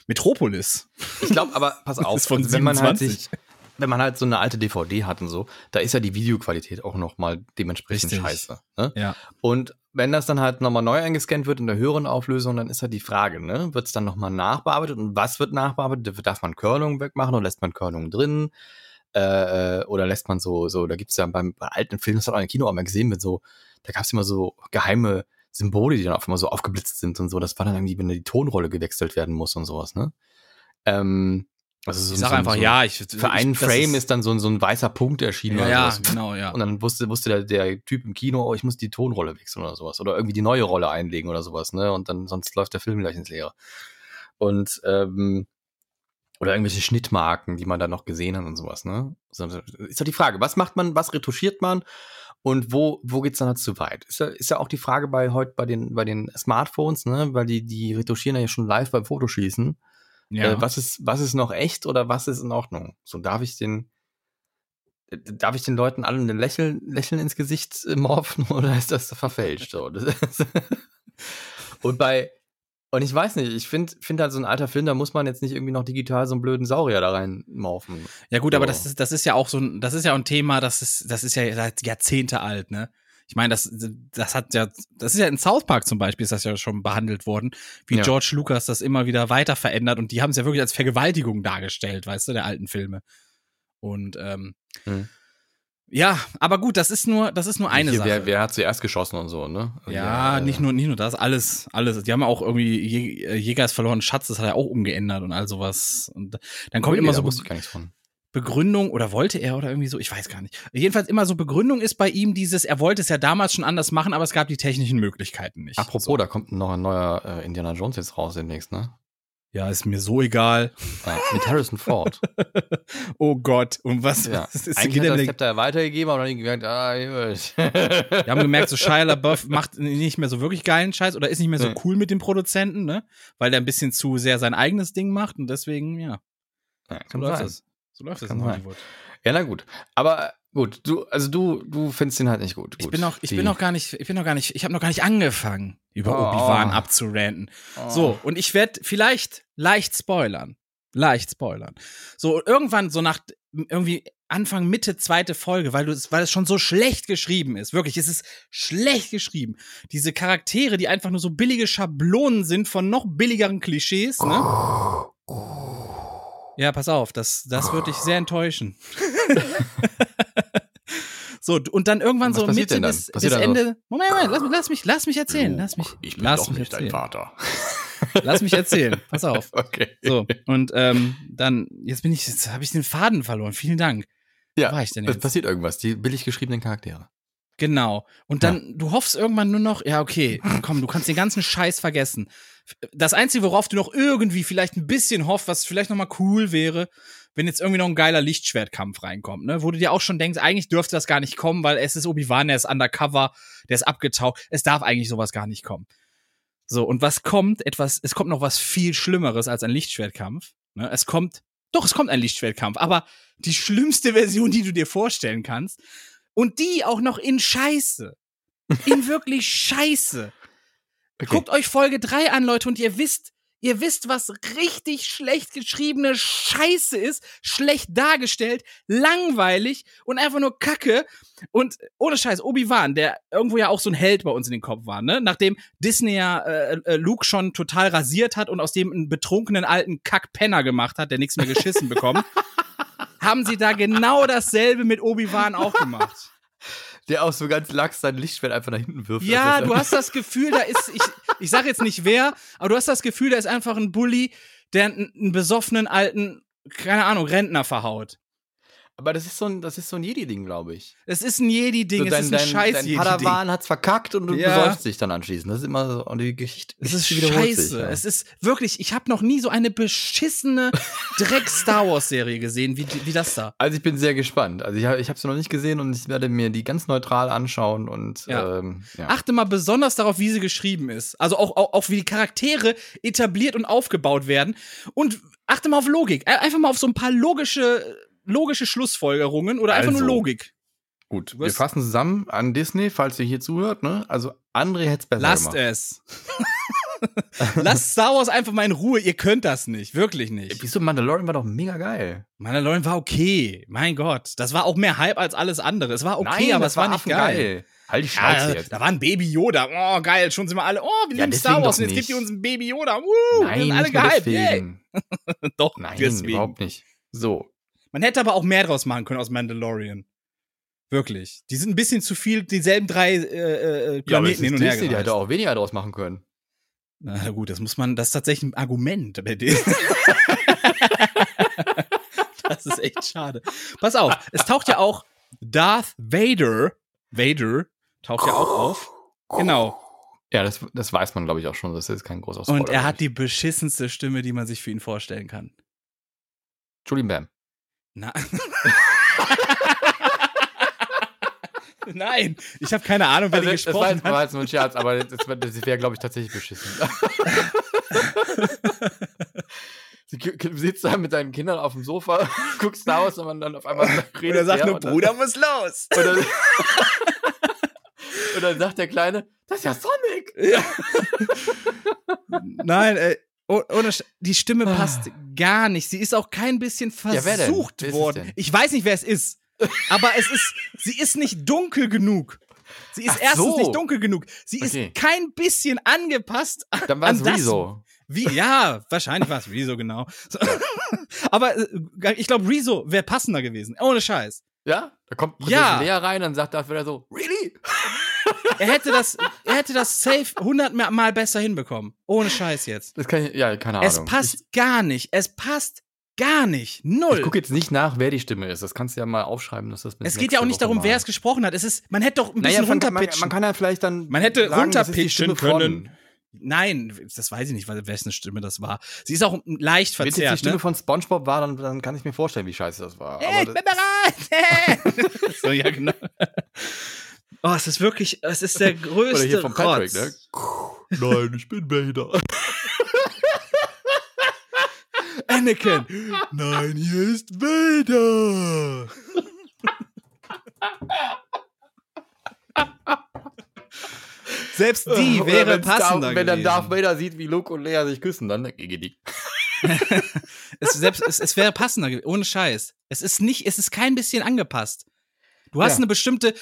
Metropolis. Ich glaube, aber (laughs) pass auf, von also wenn man halt 27. sich, wenn man halt so eine alte DVD hat und so, da ist ja die Videoqualität auch noch mal dementsprechend Richtig. scheiße. Ne? Ja. Und wenn das dann halt nochmal neu eingescannt wird in der höheren Auflösung, dann ist halt die Frage, ne? Wird es dann nochmal nachbearbeitet und was wird nachbearbeitet? Darf man Körnungen wegmachen oder lässt man Körnungen drin? Äh, oder lässt man so, so, da gibt's ja beim bei alten Filmen, das hat man im Kino auch mal gesehen, mit so, da gab's immer so geheime Symbole, die dann auf einmal so aufgeblitzt sind und so. Das war dann irgendwie, wenn die Tonrolle gewechselt werden muss und sowas, ne? Ähm, also so, Ich sag so, einfach so, ja. Ich, Für einen ich, Frame ist, dann so, ein- so ein weißer Punkt erschienen Ja, oder ja, sowas. genau, ja. Und dann wusste, wusste der, der Typ im Kino, oh, ich muss die Tonrolle wechseln oder sowas. Oder irgendwie die neue Rolle einlegen oder sowas, ne? Und dann, sonst läuft der Film gleich ins Leere. Und, ähm, oder irgendwelche Schnittmarken, die man da noch gesehen hat und sowas, ne? Ist doch die Frage, was macht man, was retuschiert man und wo, wo geht's dann halt zu weit? Ist ja, ist ja auch die Frage bei heute bei den, bei den Smartphones, ne? Weil die, die retuschieren ja schon live beim Fotoschießen. ja. Äh, was ist, was ist noch echt oder was ist in Ordnung? So darf ich den, darf ich den Leuten alle ein Lächeln, Lächeln ins Gesicht äh, morphen (laughs) oder ist das verfälscht? So, das ist (laughs) und bei, und ich weiß nicht, ich finde, finde halt so ein alter Film, da muss man jetzt nicht irgendwie noch digital so einen blöden Saurier da rein morphen. Ja gut, aber So. das ist, das ist ja auch so ein, das ist ja ein Thema, das ist, das ist ja seit Jahrzehnte alt, ne? Ich meine, das, das hat ja, das ist ja in South Park zum Beispiel, ist das ja schon behandelt worden, wie Ja. George Lucas das immer wieder weiter verändert und die haben es ja wirklich als Vergewaltigung dargestellt, weißt du, der alten Filme. Und ähm, Hm. Ja, aber gut, das ist nur, das ist nur eine Hier, Sache. wer, wer hat zuerst geschossen und so, ne? ja, äh, nicht nur, nicht nur das, alles, alles. Die haben ja auch irgendwie äh, Jägers verloren Schatz, das hat er auch umgeändert und all sowas. Und dann kommt immer so. Begründung oder wollte er oder irgendwie so, ich weiß gar nicht. Jedenfalls immer so Begründung ist bei ihm dieses, er wollte es ja damals schon anders machen, aber es gab die technischen Möglichkeiten nicht. Apropos, so. da kommt noch ein neuer äh, Indiana Jones jetzt raus demnächst, ne? Ja, ist mir so egal. Ja, mit Harrison Ford. (laughs) Oh Gott, und was, ja. was ist Eigentlich hat das mit- Zepter weitergegeben, aber dann gemerkt, ah, gut. (laughs) Wir haben gemerkt, so (laughs) Shia LaBeouf macht nicht mehr so wirklich geilen Scheiß oder ist nicht mehr so Nee. cool mit dem Produzenten, ne? Weil der ein bisschen zu sehr sein eigenes Ding macht und deswegen, ja, Ja, so läuft sein. es. So läuft es Kann in. Hollywood. Ja, na gut. Aber gut, du, also du, du findest den halt nicht gut. Ich gut. bin noch, ich Die- bin noch gar nicht, ich bin noch gar nicht, ich habe noch gar nicht angefangen, über Oh. Obi-Wan abzuranten. Oh. So, und ich werde vielleicht leicht spoilern. Leicht spoilern. So, irgendwann, so nach irgendwie Anfang, Mitte, zweite Folge, weil du es, weil es schon so schlecht geschrieben ist. Wirklich, es ist schlecht geschrieben. Diese Charaktere, die einfach nur so billige Schablonen sind von noch billigeren Klischees, ne? Ja, pass auf, das, das wird dich sehr enttäuschen. (laughs) (laughs) so, und dann irgendwann Was so Mitte dann so- Ende. Moment, Moment, lass, mich- lass mich, lass mich erzählen. Lass mich, Ich bin lass doch mich nicht dein erzählen. Vater. (laughs) Lass mich erzählen. Pass auf. (laughs) Okay. So, und ähm, dann, jetzt bin ich, jetzt habe ich den Faden verloren. Vielen Dank. Ja, Wo war ich denn es jetzt? passiert irgendwas. Die billig geschriebenen Charaktere. Genau. Und dann, du hoffst irgendwann nur noch, ja, okay, komm, du kannst den ganzen Scheiß vergessen. Das Einzige, worauf du noch irgendwie vielleicht ein bisschen hoffst, was vielleicht noch mal cool wäre, wenn jetzt irgendwie noch ein geiler Lichtschwertkampf reinkommt, ne? Wo du dir auch schon denkst, eigentlich dürfte das gar nicht kommen, weil es ist Obi-Wan, der ist undercover, der ist abgetaucht. Es darf eigentlich sowas gar nicht kommen. So, und was kommt? Etwas, es kommt noch was viel Schlimmeres als ein Lichtschwertkampf. Ne? Es kommt, doch, es kommt ein Lichtschwertkampf, aber die schlimmste Version, die du dir vorstellen kannst. Und die auch noch in Scheiße. In wirklich Scheiße. (laughs) Okay. Guckt euch Folge 3 an, Leute, und ihr wisst, ihr wisst, was richtig schlecht geschriebene Scheiße ist, schlecht dargestellt, langweilig und einfach nur Kacke. Und ohne Scheiß, Obi-Wan, der irgendwo ja auch so ein Held bei uns in den Kopf war, ne? Nachdem Disney ja äh, äh, Luke schon total rasiert hat und aus dem einen betrunkenen alten Kackpenner gemacht hat, der nichts mehr geschissen bekommt, (laughs) haben sie da genau dasselbe mit Obi-Wan auch gemacht. Der auch so ganz lax sein Lichtschwert einfach nach hinten wirft. Ja, du hast das Gefühl, da ist, ich, ich sag jetzt nicht wer, aber du hast das Gefühl, da ist einfach ein Bully, der einen, einen besoffenen alten, keine Ahnung, Rentner verhaut. Aber das ist so ein, das ist so ein Jedi-Ding, glaube ich. Es ist ein Jedi-Ding, So es ist ein dein, scheiß dein Jedi-Ding. Padawan hat's verkackt und du Ja. besäufst dich dann anschließend. Das ist immer so, und die Geschichte, Es ist scheiße. sich. Ja. Es ist wirklich, ich habe noch nie so eine beschissene Dreck-Star Wars-Serie gesehen, wie, wie das da. Also ich bin sehr gespannt. Also ich, ich habe sie noch nicht gesehen und ich werde mir die ganz neutral anschauen und Ja. ähm, ja. Achte mal besonders darauf, wie sie geschrieben ist. Also auch, auch, auch wie die Charaktere etabliert und aufgebaut werden. Und achte mal auf Logik. Einfach mal auf so ein paar logische, logische Schlussfolgerungen oder einfach Also, nur Logik. Gut, wir fassen zusammen an Disney, falls ihr hier zuhört. Ne? Also André hätte es besser Lasst gemacht. es. (laughs) Lasst Star Wars einfach mal in Ruhe. Ihr könnt das nicht. Wirklich nicht. Wieso Mandalorian war doch mega geil. Mandalorian war okay. Mein Gott. Das war auch mehr Hype als alles andere. Es war okay, aber das es war, nicht geil. Halt die Schnauze Ja, jetzt. da war ein Baby Yoda. Oh, geil. Schon sind wir alle. Oh, wir Ja, lieben Star Wars. Und jetzt gibt ihr uns ein Baby Yoda. Woo, wir sind alle gehypt. Deswegen. (laughs) Doch, Nein, deswegen. überhaupt nicht. So. Man hätte aber auch mehr draus machen können aus Mandalorian. Wirklich. Die sind ein bisschen zu viel, dieselben drei äh, äh, Planeten hin und her Disney, die hätte auch weniger draus machen können. Na gut, das muss man, das ist tatsächlich ein Argument bei denen. (laughs) das ist echt schade. Pass auf, es taucht ja auch Darth Vader, Vader, taucht ja auch auf. Genau. Ja, das, das weiß man, glaube ich, auch schon. Das ist kein großer Und Spoiler, er hat die beschissenste Stimme, die man sich für ihn vorstellen kann. Julian Bam. Na. (laughs) Nein, ich habe keine Ahnung, wer die Also, das war gesprochen jetzt, war hat. jetzt nur ein Scherz, aber das, das wäre, glaube ich, tatsächlich beschissen. (laughs) Sie sitzt da mit deinen Kindern auf dem Sofa, (laughs) guckst Star Wars und man dann auf einmal redet Und er sagt der nur, Bruder muss los. Und dann, und dann sagt der Kleine, das ist ja Sonic. Ja. Nein, oh- ohne Sch die Stimme passt gar nicht. Sie ist auch kein bisschen Ah. Ja, versucht es worden. Ich weiß nicht, wer es ist. Aber es ist, sie ist nicht dunkel genug. Sie ist Ach erstens so. nicht dunkel genug. Sie Okay. ist kein bisschen angepasst. Dann war An es Rezo. Wie, ja, wahrscheinlich war es Rezo, genau. So. (laughs) Aber äh, ich glaube, Rezo wäre passender gewesen. Ohne Scheiß. Ja? Da kommt Prinzessin Ja. Lea rein, dann sagt Vader so, really? Er hätte das, er hätte das safe 100 Mal besser hinbekommen. Ohne Scheiß jetzt. Das kann ich, ja, keine Ahnung. Es passt gar nicht. Es passt gar nicht. Null. Ich gucke jetzt nicht nach, wer die Stimme ist. Das kannst du ja mal aufschreiben, dass das es geht ja auch nicht Woche darum, mal- wer es gesprochen hat. Es ist, man hätte doch ein Naja, bisschen kann- man, runterpitchen. man kann ja vielleicht dann. Man hätte sagen, runterpitchen von. können. Nein, das weiß ich nicht, weil- wessen Stimme das war. Sie ist auch leicht Wenn es die verzerrt. Stimme Ne? von SpongeBob war, dann, dann kann ich mir vorstellen, wie scheiße das war. Hey, ich bin bereit! (laughs) (laughs) so, ja, genau. Oh, es ist wirklich, es ist der größte (laughs) oder hier von Patrick, ne? Nein, ich bin Vader. (laughs) Anakin. Nein, hier ist Vader. Selbst die wäre passender Darth, Wenn dann. Darth Vader sieht, wie Luke und Leia sich küssen, dann geht die. (laughs) Es, selbst, es, es wäre passender, gewesen, ohne Scheiß. Es ist nicht, es ist kein bisschen angepasst. Du hast Ja. eine bestimmte,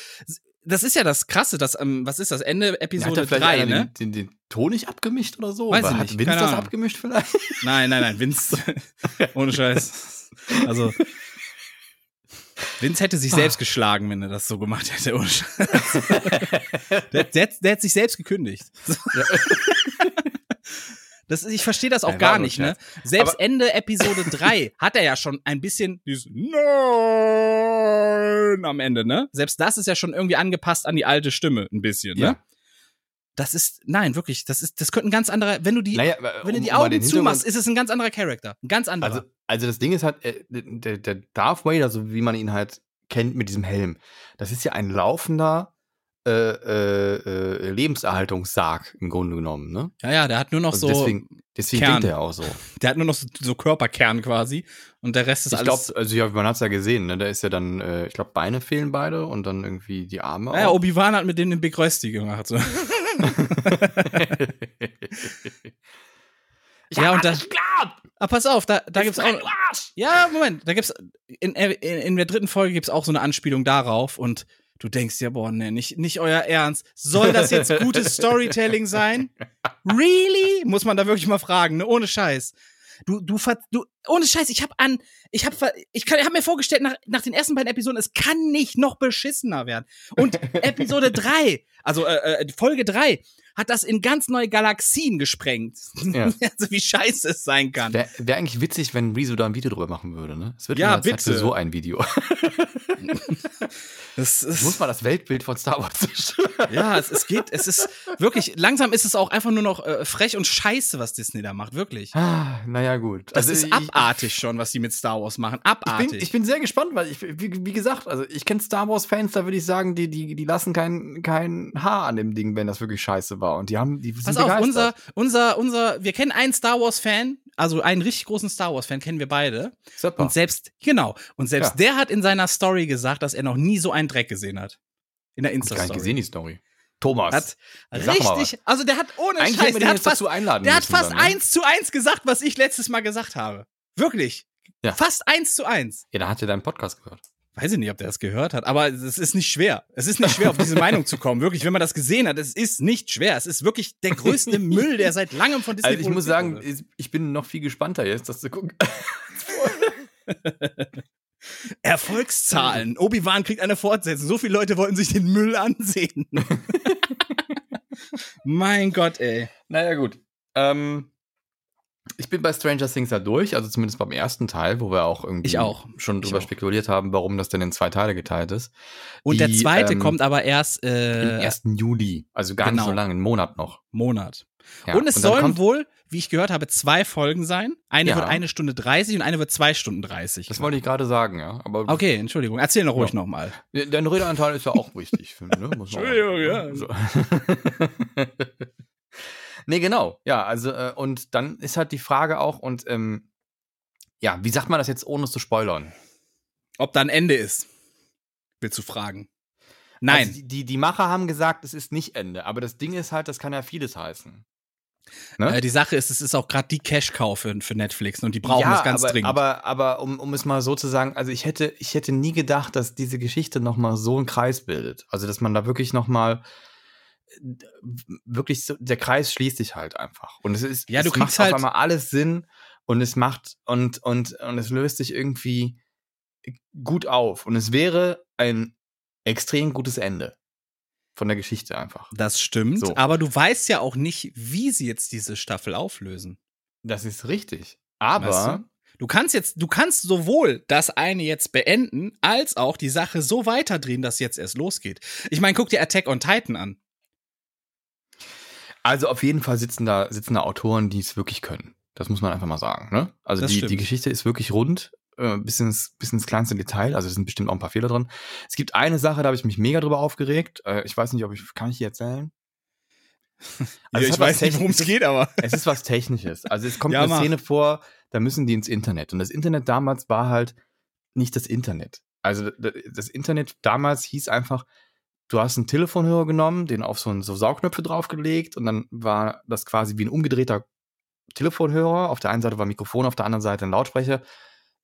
das ist ja das Krasse, das, ähm, was ist das, Ende Episode da vielleicht 3, einer ne? den, den, den Ton nicht abgemischt oder so? Weiß ich Hat nicht, Vince das abgemischt vielleicht? (laughs) Nein, nein, nein, Vince, (laughs) ohne Scheiß. Also, Vince hätte sich selbst geschlagen, wenn er das so gemacht hätte, ohne Scheiß. (laughs) Der, der, der hat sich selbst gekündigt. Das, ist- ich verstehe das auch Nein, gar nicht, ne? Selbst Aber- Ende Episode (laughs) 3 hat er ja schon ein bisschen dieses Nein am Ende, ne? Selbst das ist ja schon irgendwie angepasst an die alte Stimme, ein bisschen, ne? Ja. Das ist, nein, wirklich, das ist, das könnte ein ganz anderer, wenn du die, Naja, wenn du die um Augen zumachst, ist es ein ganz anderer Charakter. Ein ganz anderer. Also, also das Ding ist halt, äh, der, der Darth Vader, so wie man ihn halt kennt mit diesem Helm, das ist ja ein laufender äh, äh, äh, Lebenserhaltungssarg im Grunde genommen, ne? ja, ja, der hat nur noch Also so, deswegen, deswegen Kern. klingt er auch so. (laughs) der hat nur noch so, so Körperkern quasi und der Rest ist Ich alles. glaube, also ja, man hat's ja gesehen, ne? Da ist ja dann, äh, ich glaube, Beine fehlen beide und dann irgendwie die Arme. ja, ja, auch. Obi-Wan hat mit dem den Big Rösti gemacht. So. (laughs) (laughs) ja, und da, ah, pass auf, da, da gibt's auch. Ja, Moment, da gibt's in, in, in der dritten Folge gibt's auch so eine Anspielung darauf und du denkst ja, boah, nee, nicht, nicht euer Ernst. Soll das jetzt gutes Storytelling sein? (laughs) Really? Muss man da wirklich mal fragen, ne? Ohne Scheiß. Du, du, du, ohne Scheiß, ich hab an, ich hab, ver- ich kann, ich hab mir vorgestellt, nach, nach den ersten beiden Episoden, es kann nicht noch beschissener werden. Und (laughs) Episode 3, also äh, äh, Folge 3, hat das in ganz neue Galaxien gesprengt. Ja. (laughs) also wie scheiße es sein kann. Wäre wär eigentlich witzig, wenn Rezo da ein Video drüber machen würde, ne? Es wird Ja, mal Zeit bitte. für so ein Video. (laughs) Das ist, Muss man das Weltbild von Star Wars zerstören. ja, es, es geht, es ist wirklich, langsam ist es auch einfach nur noch äh, frech und scheiße, was Disney da macht, wirklich. Ah, naja, gut. Das ist ich- abartig schon, was die mit Star Wars machen. Ich Abartig. bin, ich bin sehr gespannt, weil ich, wie, wie gesagt, also ich kenne Star Wars-Fans, da würde ich sagen, die, die, die lassen kein, kein Haar an dem Ding, wenn das wirklich scheiße war. Und die haben, die sind Pass auf, unser, begeistert. unser, unser, wir kennen einen Star Wars-Fan, also einen richtig großen Star Wars-Fan kennen wir beide. Seppa. Und selbst, genau, und selbst Ja. der hat in seiner Story gesagt, dass er noch nie so einen Dreck gesehen hat. In der Hab ich gar nicht Insta-Story. gesehen, die Story. Thomas. Hat richtig, also der hat ohne Eigentlich Scheiß, der hat jetzt fast, dazu einladen der hat fast eins zu eins gesagt, was ich letztes Mal gesagt habe. Wirklich. Ja. Fast eins zu eins. Ja, da hat er deinen Podcast gehört. Weiß ich nicht, ob der das gehört hat, aber es ist nicht schwer. Es ist nicht schwer, auf diese Meinung zu kommen. Wirklich, wenn man das gesehen hat, es ist nicht schwer. Es ist wirklich der größte (laughs) Müll, der seit langem von Disney Also ich muss sagen, wurde. ich- ich bin noch viel gespannter jetzt, das zu gucken. (laughs) Erfolgszahlen. Obi-Wan kriegt eine Fortsetzung. So viele Leute wollten sich den Müll ansehen. (laughs) mein Gott, ey. Naja, gut. Ähm, ich bin bei Stranger Things da durch, also zumindest beim ersten Teil, wo wir auch irgendwie auch. schon drüber auch. spekuliert haben, warum das denn in zwei Teile geteilt ist. Und der Die, zweite ähm, kommt aber erst äh, Im 1. Juli, also gar nicht genau. so lange, einen Monat noch. Monat. Ja, und es dann sollen wohl, wie ich gehört habe, zwei Folgen sein. Eine Ja. wird eine Stunde 30 und eine wird zwei Stunden 30. Das wollte ich gerade sagen, ja. Aber okay, Entschuldigung. Erzähl noch ruhig Ja. nochmal. dein Redeanteil ist ja auch (laughs) wichtig, finde ne? Entschuldigung, ja. So. (laughs) (laughs) nee, genau. Ja, also, äh, und dann ist halt die Frage auch, und ähm, ja, wie sagt man das jetzt, ohne es zu spoilern? Ob da ein Ende ist, willst du fragen. Nein. Also die, die, Macher haben gesagt, es ist nicht Ende, aber das Ding ist halt, das kann ja vieles heißen. Ne? Äh, die Sache ist, es ist auch gerade die Cash-Cow für, für Netflix und die brauchen das ganz aber, dringend. Aber, aber um, um es mal so zu sagen, also ich hätte, ich hätte nie gedacht, dass diese Geschichte noch mal so einen Kreis bildet. Also dass man da wirklich noch mal äh, wirklich so, der Kreis schließt sich halt einfach. Und es ist, Ja, du es macht halt- auf einmal alles Sinn und es macht und und und es löst sich irgendwie gut auf und es wäre ein extrem gutes Ende von der Geschichte einfach. Das stimmt, So. aber du weißt ja auch nicht, wie sie jetzt diese Staffel auflösen. Das ist richtig. Aber Weißt du? Du kannst jetzt, du kannst sowohl das eine jetzt beenden, als auch die Sache so weiterdrehen, dass jetzt erst losgeht. Ich meine, guck dir Attack on Titan an. Also auf jeden Fall sitzen da, sitzen da Autoren, die es wirklich können. Das muss man einfach mal sagen. Ne? Also Das die, stimmt. die Geschichte ist wirklich rund, äh, bis, ins, bis ins kleinste Detail. Also es sind bestimmt auch ein paar Fehler drin. Es gibt eine Sache, da habe ich mich mega drüber aufgeregt. Äh, ich weiß nicht, ob ich, kann ich die erzählen? (laughs) Also es hat was Technisches. geht, aber. Es ist was Technisches. Also es kommt Ja, eine mach. Szene vor, da müssen die ins Internet. Und das Internet damals war halt nicht das Internet. Also das Internet damals hieß einfach, du hast einen Telefonhörer genommen, den auf so, einen, so Saugnöpfe draufgelegt und dann war das quasi wie ein umgedrehter Telefonhörer. Auf der einen Seite war ein Mikrofon, auf der anderen Seite ein Lautsprecher.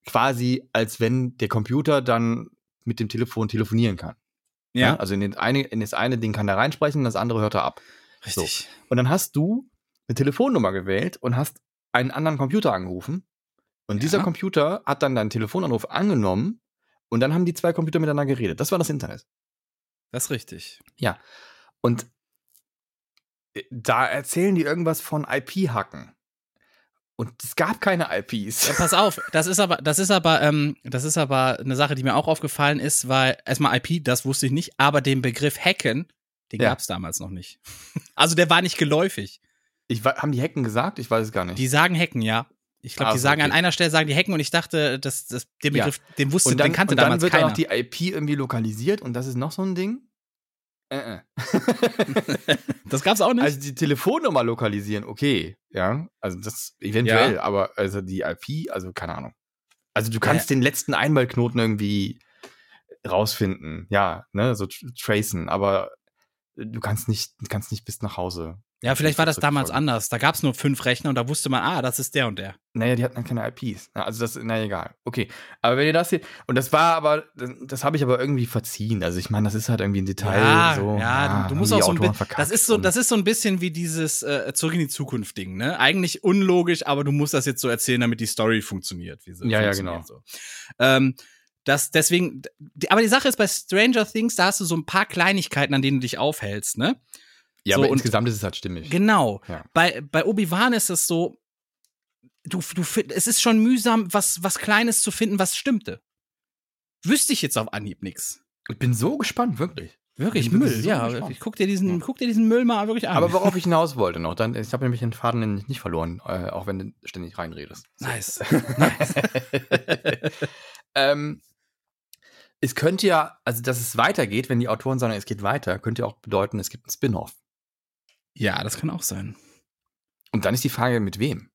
Quasi als wenn der Computer dann mit dem Telefon telefonieren kann. Ja, Also in, den eine, in das eine Ding kann er reinsprechen, das andere hört er ab. richtig. Und dann hast du eine Telefonnummer gewählt und hast einen anderen Computer angerufen. Und Ja. dieser Computer hat dann deinen Telefonanruf angenommen und dann haben die zwei Computer miteinander geredet. Das war das Internet. Das ist richtig. Und äh, da erzählen die irgendwas von IP-Hacken. Und es gab keine IPs. Ja, pass auf, das ist aber, das ist aber, ähm, das ist aber eine Sache, die mir auch aufgefallen ist, weil erstmal IP, das wusste ich nicht, aber den Begriff Hacken, den Ja. gab es damals noch nicht. (laughs) Also der war nicht geläufig. Ich, haben die Hacken gesagt? Ich weiß es gar nicht. Die sagen Hacken, ja. Ich glaube, Ah, die sagen an okay. einer Stelle sagen die Hacken und ich dachte, dass, dass den Ja. Begriff, den wusste, und dann, den kannte und dann damals wird keiner. dann auch die IP irgendwie lokalisiert und das ist noch so ein Ding. Äh, äh. (laughs) das gab's auch nicht. Also die Telefonnummer lokalisieren, okay, ja, also das eventuell, aber also die IP, also keine Ahnung. Also du kannst den letzten Einmalknoten irgendwie rausfinden, ja, ne, so tr- tracen, aber du kannst nicht, du kannst nicht bis nach Hause. Ja, vielleicht war das damals zurückfolgen. anders. Da gab's nur fünf Rechner und da wusste man, ah, das ist der und der. Naja, die hatten dann keine IPs. Na, Also das, na egal. Okay. Aber wenn ihr das hier, und das war aber, das, das habe ich aber irgendwie verziehen. Also ich meine, das ist halt irgendwie ein Detail. ja, so, ja, du, du musst auch so ein bisschen. Das ist so, das ist so ein bisschen wie dieses äh, Zurück in die Zukunft Ding, ne? Eigentlich unlogisch, aber du musst das jetzt so erzählen, damit die Story funktioniert. Wie sie Ja, ja, funktioniert, genau. So. Ähm, das deswegen, aber die Sache ist bei Stranger Things, da hast du so ein paar Kleinigkeiten, an denen du dich aufhältst, ne? Ja, so, aber insgesamt ist es halt stimmig. Genau. Ja. Bei, bei Obi-Wan ist es so, du, du, es ist schon mühsam, was, was Kleines zu finden, was stimmte. Wüsste ich jetzt auf Anhieb nix. Ich bin so gespannt, wirklich. Wirklich Müll, so ja. gespannt. Ich guck dir diesen, guck dir diesen Müll mal wirklich an. Aber worauf (laughs) ich hinaus wollte noch, dann, ich habe nämlich den Faden nämlich nicht verloren, äh, auch wenn du ständig reinredest. So. nice. (laughs) nice. (laughs) ähm, es könnte ja, also dass es weitergeht, wenn die Autoren sagen, es geht weiter, könnte ja auch bedeuten, es gibt einen Spin-off. Ja, das kann auch sein. Und dann ist die Frage, mit wem?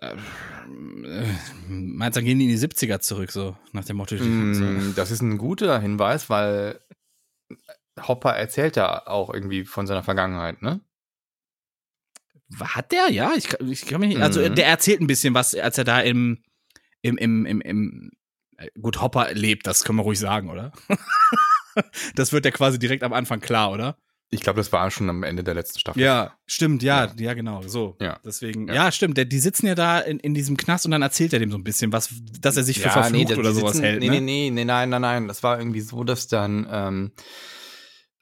Äh, Meinst du, dann gehen die in die 70er zurück, so nach dem Motto? Mm, Das ist ein guter Hinweis, weil Hopper erzählt ja auch irgendwie von seiner Vergangenheit, ne? Hat der? Ja, ich, ich kann mich nicht. Also, Mhm. der erzählt ein bisschen was, als er da im, im, im, im, im äh, gut, Hopper lebt, das können wir ruhig sagen, oder? (laughs) (laughs) das wird ja quasi direkt am Anfang klar, oder? Ich glaube, das war schon am Ende der letzten Staffel. Ja, stimmt, ja, ja, genau, so. Ja. Deswegen, ja, Ja. stimmt, der, die sitzen ja da in, in diesem Knast und dann erzählt er dem so ein bisschen was, dass er sich für Ja, verflucht nee, oder sowas sitzen- hält. Nee, ne? nee, nee, nee, nein, nein, nein. Das war irgendwie so, dass dann, ähm,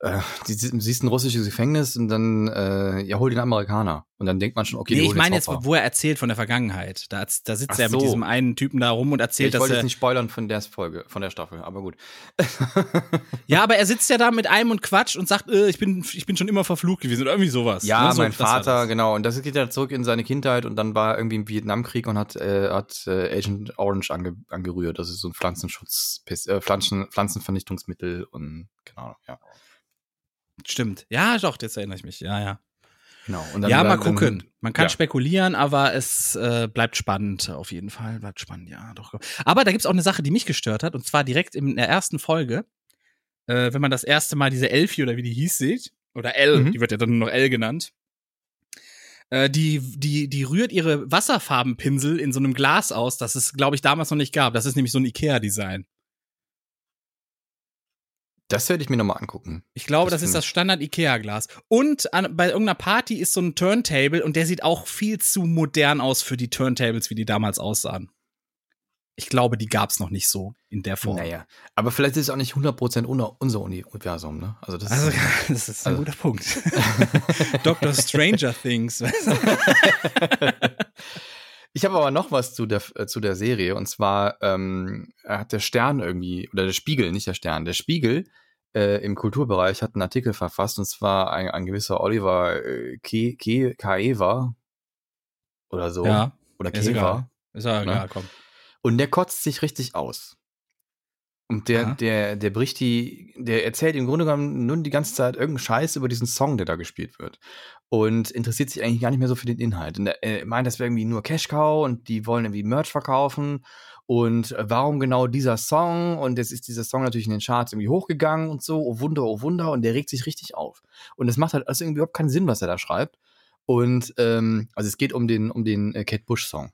äh, die, sie- siehst ein russisches Gefängnis und dann, äh, ja, hol den Amerikaner. Und dann denkt man schon, okay, Nee, ich meine jetzt, Hopper. wo er erzählt von der Vergangenheit. Da, da sitzt Ach er mit so. diesem einen Typen da rum und erzählt, ich dass wollte er. jetzt nicht spoilern von der Folge, von der Staffel, aber gut. (laughs) Ja, aber er sitzt ja da mit einem und quatscht und sagt, äh, ich bin, ich bin schon immer verflucht gewesen oder irgendwie sowas. Ja, ne? so, mein Vater, genau. Und das geht ja zurück in seine Kindheit und dann war er irgendwie im Vietnamkrieg und hat, äh, hat äh, Agent Orange ange angerührt. Das ist so ein Pflanzenschutz, äh, Pflanzen, Pflanzenvernichtungsmittel und genau, ja. Stimmt. Ja, doch, jetzt erinnere ich mich. Ja, ja. Genau. Dann, ja, mal dann- gucken. Man kann ja. spekulieren, aber es äh, bleibt spannend, auf jeden Fall. Bleibt spannend, ja, doch. Aber da gibt's auch eine Sache, die mich gestört hat, und zwar direkt in der ersten Folge, äh, wenn man das erste Mal diese Elfie oder wie die hieß sieht, oder L, Mhm. die wird ja dann nur noch L genannt. Äh, die, die, die rührt ihre Wasserfarbenpinsel in so einem Glas aus, das es, glaube ich, damals noch nicht gab. Das ist nämlich so ein Ikea-Design. Das werde ich mir nochmal angucken. Ich glaube, Das das, ist das Standard-IKEA-Glas. Und an, bei irgendeiner Party ist so ein Turntable und der sieht auch viel zu modern aus für die Turntables, wie die damals aussahen. ich glaube, die gab es noch nicht so in der Form. Naja, aber vielleicht ist es auch nicht 100% unser, unser Universum, ne? Also das Also, ist, (laughs) das ist ein also- guter Punkt. (laughs) Dr. Stranger Things. (laughs) Ich habe aber noch was zu der, äh, zu der Serie und zwar ähm, hat der Stern irgendwie, oder der Spiegel, nicht der Stern, der Spiegel äh, im Kulturbereich hat einen Artikel verfasst und zwar ein, ein gewisser Oliver äh, Ke, Ke, Kaeva oder so. Ja, Oder ist egal. Ist ja Ne? komm. Und der kotzt sich richtig aus. Und der, Aha. der, der bricht die, der erzählt im Grunde genommen nun die ganze Zeit irgendeinen Scheiß über diesen Song, der da gespielt wird. Und interessiert sich eigentlich gar nicht mehr so für den Inhalt. Und er meint, das wäre irgendwie nur Cash Cow und die wollen irgendwie Merch verkaufen. Und äh, warum genau dieser Song? Und jetzt ist dieser Song natürlich in den Charts irgendwie hochgegangen und so. Oh Wunder, oh Wunder. Und der regt sich richtig auf. Und es macht halt also irgendwie überhaupt keinen Sinn, was er da schreibt. Und ähm, also es geht um den, um den äh, Kate Bush Song.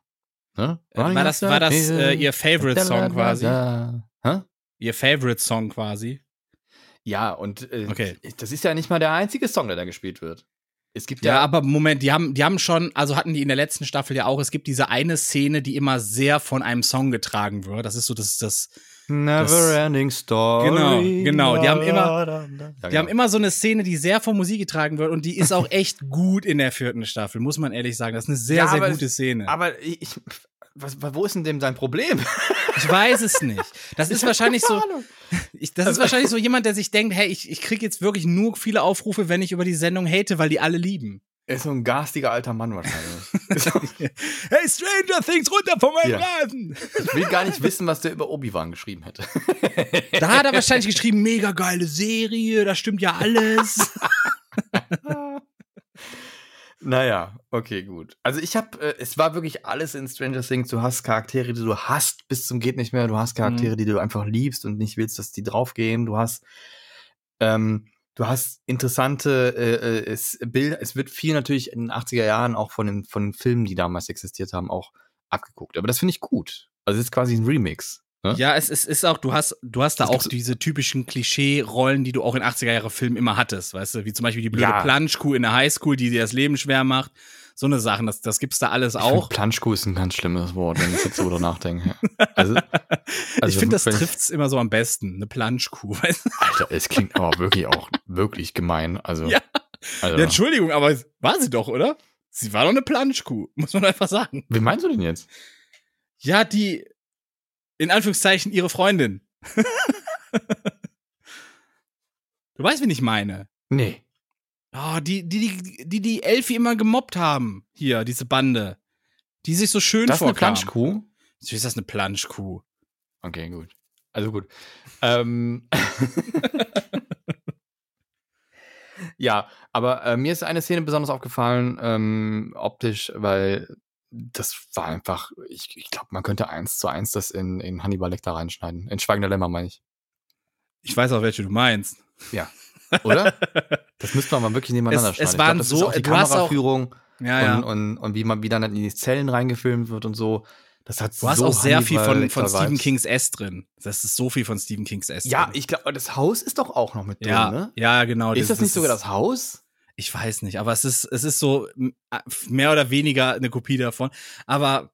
Ne? War das, war das äh, ihr Favorite Song quasi? Hä? Ihr Favorite Song quasi? Ja, und äh, Okay. das ist ja nicht mal der einzige Song, der da gespielt wird. Es gibt Ja, ja, aber Moment, die haben, die haben schon, also hatten die in der letzten Staffel ja auch, es gibt diese eine Szene, die immer sehr von einem Song getragen wird. Das ist so das, das, Never Ending Story. Genau, genau, die haben immer- Ja, Die genau. haben immer so eine Szene, die sehr von Musik getragen wird und die ist auch (laughs) echt gut in der vierten Staffel, muss man ehrlich sagen. Das ist eine sehr, Ja, sehr aber- gute Szene. Aber ich- was, wo ist denn dem sein Problem? (laughs) Ich weiß es nicht. Das ist wahrscheinlich so, (laughs) ich, das ist wahrscheinlich so jemand, der sich denkt, hey, ich, ich kriege jetzt wirklich nur viele Aufrufe, wenn ich über die Sendung hate, weil die alle lieben. Er ist so ein garstiger alter Mann wahrscheinlich. (laughs) Hey, Stranger Things, runter von meinem Ja. Rasen! ich will gar nicht wissen, was der über Obi-Wan geschrieben hätte. Da hat er wahrscheinlich geschrieben, mega geile Serie, da stimmt ja alles. Naja, okay, gut. Also ich habe, äh, es war wirklich alles in Stranger Things. Du hast Charaktere, die du hast bis zum geht nicht mehr. Du hast Charaktere, die du einfach liebst und nicht willst, dass die draufgehen. Du hast, ähm, du hast interessante äh, äh, es, Bilder. Es wird viel natürlich in den 80er Jahren auch von den, von den Filmen, die damals existiert haben, auch abgeguckt. Aber das finde ich gut. Also es ist quasi ein Remix. Ne? Ja, es, es ist auch, du hast, du hast da auch diese typischen Klischee-Rollen, die du auch in 80er-Jahre-Filmen immer hattest, weißt du, wie zum Beispiel die blöde Ja. Planschkuh in der Highschool, die dir das Leben schwer macht. So eine Sachen, das, das gibt's da alles Ich auch. Planschkuh ist ein ganz schlimmes Wort, wenn ich jetzt so drüber nachdenke. Also, (laughs) ich also finde, das ich- trifft's immer so am besten, eine Planschkuh, (laughs) weißt du? Alter, es klingt aber wirklich auch wirklich gemein. Also, Ja. also Ja, Entschuldigung, aber war sie doch, oder? Sie war doch eine Planschkuh, muss man einfach sagen. wie meinst du denn jetzt? Ja, die, in Anführungszeichen, ihre Freundin. (laughs) du weißt, wen ich meine. Nee. Oh, die, die, die, die, die Elfi immer gemobbt haben. Hier, diese Bande. Die sich so schön Das ist eine vorkam. Planschkuh? Wie ist das eine Planschkuh? Okay, gut. Also gut. Ähm. (laughs) ja, aber äh, mir ist eine Szene besonders aufgefallen, ähm, optisch, weil das war einfach, ich, ich glaube, man könnte eins zu eins das in, in Hannibal Lecter reinschneiden. In Schweigender Lämmer, meine ich. Ich weiß auch, welche du meinst. Ja. Oder? (laughs) Das müsste man mal wirklich nebeneinander Es- schneiden. es glaub, waren das so- ist auch die auch- Kameraführung Ja, ja. und, und, und wie man wie dann in die Zellen reingefilmt wird und so. Das hat du hast so auch sehr viel von, von Stephen. Kings S drin. Das ist so viel von Stephen Kings S Ja, drin. ich glaube, das Haus ist doch auch noch mit drin, ja, ne? ja, genau. Ist das nicht sogar das Haus? Ich weiß nicht, aber es ist, es ist so m- äh, mehr oder weniger eine Kopie davon. Aber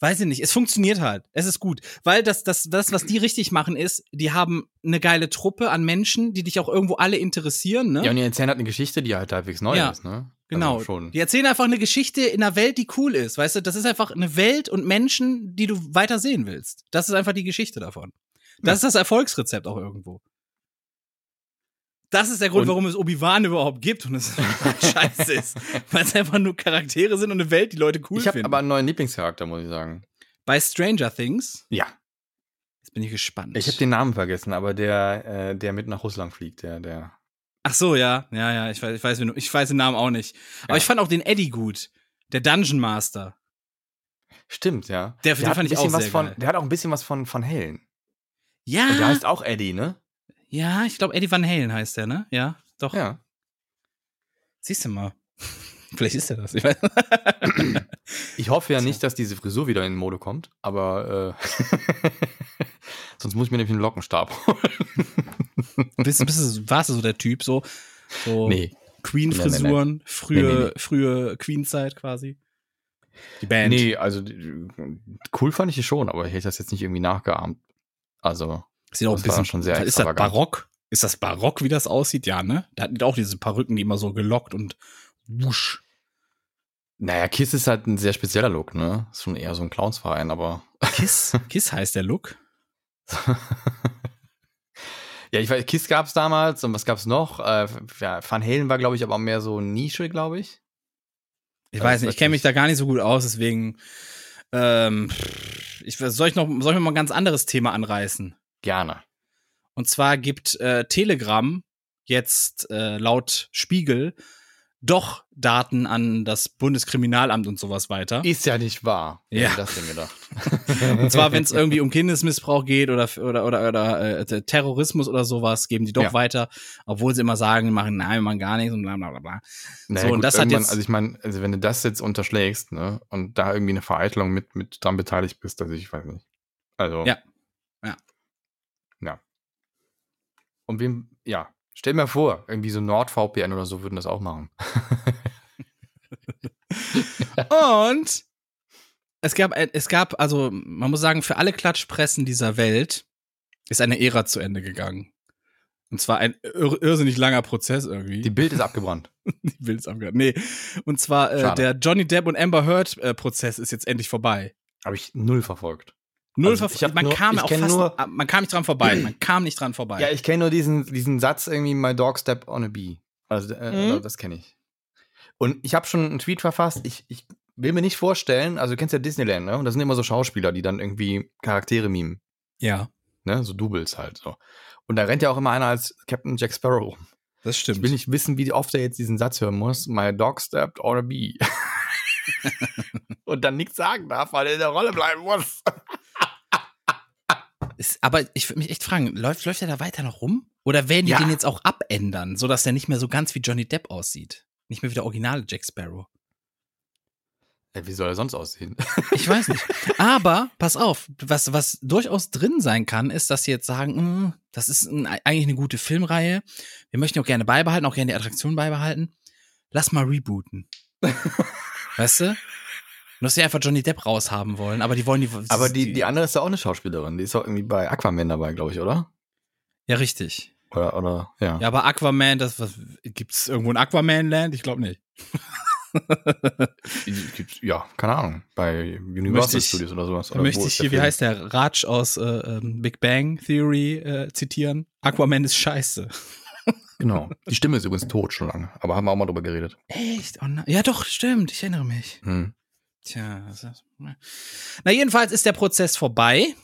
weiß ich nicht, es funktioniert halt. Es ist gut. Weil das, das, das, was die richtig machen, ist, die haben eine geile Truppe an Menschen, die dich auch irgendwo alle interessieren, ne? Ja, und die erzählen halt eine Geschichte, die halt halbwegs neu Ja, ist, ne? Genau. Also schon. Die erzählen einfach eine Geschichte in einer Welt, die cool ist. Weißt du, das ist einfach eine Welt und Menschen, die du weiter sehen willst. Das ist einfach die Geschichte davon. Das Ja. ist das Erfolgsrezept auch irgendwo. Das ist der Grund, Und- warum es Obi-Wan überhaupt gibt und es (laughs) scheiße ist. Weil es einfach nur Charaktere sind und eine Welt, die Leute cool ich habe finden. aber einen neuen Lieblingscharakter, muss ich sagen. Bei Stranger Things, Ja. jetzt bin ich gespannt. Ich habe den Namen vergessen, aber der, äh, der mit nach Russland fliegt, der, der. Ach so, ja, ja, ja, ich weiß, ich weiß, ich weiß den Namen auch nicht. Aber Ja. ich fand auch den Eddie gut. Der Dungeon Master. Stimmt, ja. Der- den hat fand ich auch sehr von, geil. Der hat auch ein bisschen was von, von Helen. Ja. Und der heißt auch Eddie, ne? Ja, ich glaube, Eddie Van Halen heißt der, ne? Ja, doch. Ja. Siehst du mal. (laughs) Vielleicht ist er das. Ich. (coughs) Ich hoffe ja nicht, dass diese Frisur wieder in Mode kommt, aber äh, (laughs) sonst muss ich mir nämlich einen Lockenstab (laughs) holen. bist, bist warst du so der Typ, so, so Nee. Queen-Frisuren, frühe, Nee, nee, nee. frühe Queen-Zeit quasi? Die Band. Nee, also cool fand ich die schon, aber ich hätte das jetzt nicht irgendwie nachgeahmt. Also, Sieht auch ein Das bisschen schon sehr Ist das barock? Ist das barock, wie das aussieht? Ja, ne? Da hatten die auch diese Perücken, die immer so gelockt und wusch. naja, Kiss ist halt ein sehr spezieller Look, ne? Ist schon eher so ein Clownsverein, aber. (laughs) Kiss? Kiss heißt der Look. ja, ich weiß, Kiss gab's damals und was gab's noch? Äh, ja, Van Halen war, glaube ich, aber mehr so Nische, glaube ich. Ich weiß nicht, weiß ich kenne mich ich. da gar nicht so gut aus, deswegen ähm, ich, soll ich noch soll ich mal ein ganz anderes Thema anreißen? Gerne. Und zwar gibt äh, Telegram jetzt äh, laut Spiegel doch Daten an das Bundeskriminalamt und sowas weiter. Ist ja nicht wahr. Ja. hätte das denn gedacht? (laughs) (laughs) Und zwar, wenn es irgendwie um Kindesmissbrauch geht oder oder oder, oder äh, Terrorismus oder sowas, geben die doch Ja. weiter, obwohl sie immer sagen, wir machen nein, wir machen gar nichts und bla bla bla bla. Naja, So, und das hat jetzt- Also ich meine, also wenn du das jetzt unterschlägst, ne, und da irgendwie eine Vereitelung mit, mit dran beteiligt bist, also ich weiß nicht. Also. Ja. Ja. Und wem, ja, stell mir vor, irgendwie so NordVPN oder so würden das auch machen. (laughs) Und es gab, es gab, also man muss sagen, für alle Klatschpressen dieser Welt ist eine Ära zu Ende gegangen. Und zwar ein ir irrsinnig langer Prozess irgendwie. Die Bild ist abgebrannt. (laughs) Die Bilds abgehört. Nee. Und zwar äh, der Johnny Depp und Amber Heard äh, Prozess ist jetzt endlich vorbei. Habe ich null verfolgt. Null Also, ich man nur- kam ich auch fast, nur- man kam nicht dran vorbei. Man (clears throat) kam nicht dran vorbei. Ja, ich kenne nur diesen, diesen Satz irgendwie, my dog step on a bee. Also, äh, Mhm. also das kenne ich. Und ich habe schon einen Tweet verfasst, ich, ich will mir nicht vorstellen, also du kennst ja Disneyland, ne? Und das sind immer so Schauspieler, die dann irgendwie Charaktere mimen. ja ne, so Doubles halt so. Und da rennt ja auch immer einer als Captain Jack Sparrow rum. das stimmt. Ich will nicht wissen, wie oft er jetzt diesen Satz hören muss. My dog stepped on a bee. (laughs) Und dann nichts sagen darf, weil er in der Rolle bleiben muss. Ist, aber ich würde mich echt fragen, läuft, läuft er da weiter noch rum? Oder werden die Ja. den jetzt auch abändern, sodass der nicht mehr so ganz wie Johnny Depp aussieht? Nicht mehr wie der originale Jack Sparrow. Ey, wie soll er sonst aussehen? (laughs) Ich weiß nicht. (laughs) Aber, pass auf, was, was durchaus drin sein kann, ist, dass sie jetzt sagen, "Mm, das ist ein, eigentlich eine gute Filmreihe. Wir möchten auch gerne beibehalten, auch gerne die Attraktion beibehalten. Lass mal rebooten. (laughs) weißt du? Nur, dass sie einfach Johnny Depp raushaben wollen, aber die wollen die. Aber die, die andere ist ja auch eine Schauspielerin. Die ist auch irgendwie bei Aquaman dabei, glaube ich, oder? Ja, richtig. Oder, oder, ja. Ja, aber Aquaman, das was gibt's irgendwo ein Aquaman-Land? Ich glaube nicht. (laughs) Ja, keine Ahnung. Bei Universal ich- Studios oder sowas. Oder möchte ich hier, wie heißt der, Raj aus äh, ähm, Big Bang Theory äh, zitieren. Aquaman ist scheiße. (laughs) Genau. Die Stimme ist übrigens tot schon lange. Aber haben wir auch mal drüber geredet. Echt? Oh nein. Ja, doch, stimmt. Ich erinnere mich. Hm. Tja, das ist, na jedenfalls ist der Prozess vorbei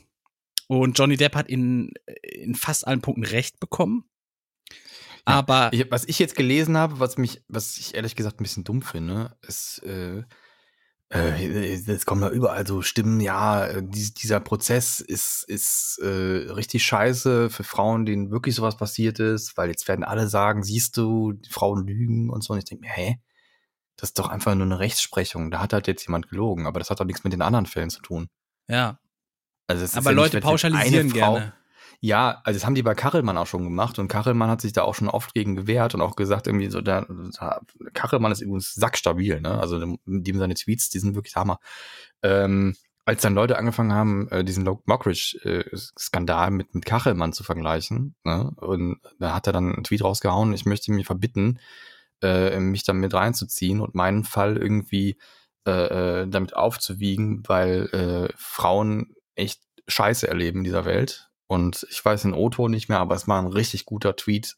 und Johnny Depp hat in, in fast allen Punkten recht bekommen. Aber Ich, was ich jetzt gelesen habe, was mich, was ich ehrlich gesagt ein bisschen dumm finde, ist, äh, äh, es kommen da überall so Stimmen, ja, dies, dieser Prozess ist, ist äh, richtig scheiße für Frauen, denen wirklich sowas passiert ist, weil jetzt werden alle sagen, siehst du, die Frauen lügen und so. Und ich denke mir, hä? Das ist doch einfach nur eine Rechtsprechung. Da hat halt jetzt jemand gelogen, aber das hat doch nichts mit den anderen Fällen zu tun. ja, Also es ist aber ja Leute nicht, jetzt eine pauschalisieren Frau- gerne. ja, also das haben die bei Kachelmann auch schon gemacht und Kachelmann hat sich da auch schon oft gegen gewehrt und auch gesagt, irgendwie so, der, Kachelmann ist übrigens sackstabil, ne? Also dem seine Tweets, die sind wirklich Hammer. Ähm, als dann Leute angefangen haben, äh, diesen Mockridge-Skandal mit, mit Kachelmann zu vergleichen, ne? Und da hat er dann einen Tweet rausgehauen, ich möchte mir verbitten, äh, mich da mit reinzuziehen und meinen Fall irgendwie äh, äh, damit aufzuwiegen, weil äh, Frauen echt Scheiße erleben in dieser Welt. Und ich weiß den O-Ton nicht mehr, aber es war ein richtig guter Tweet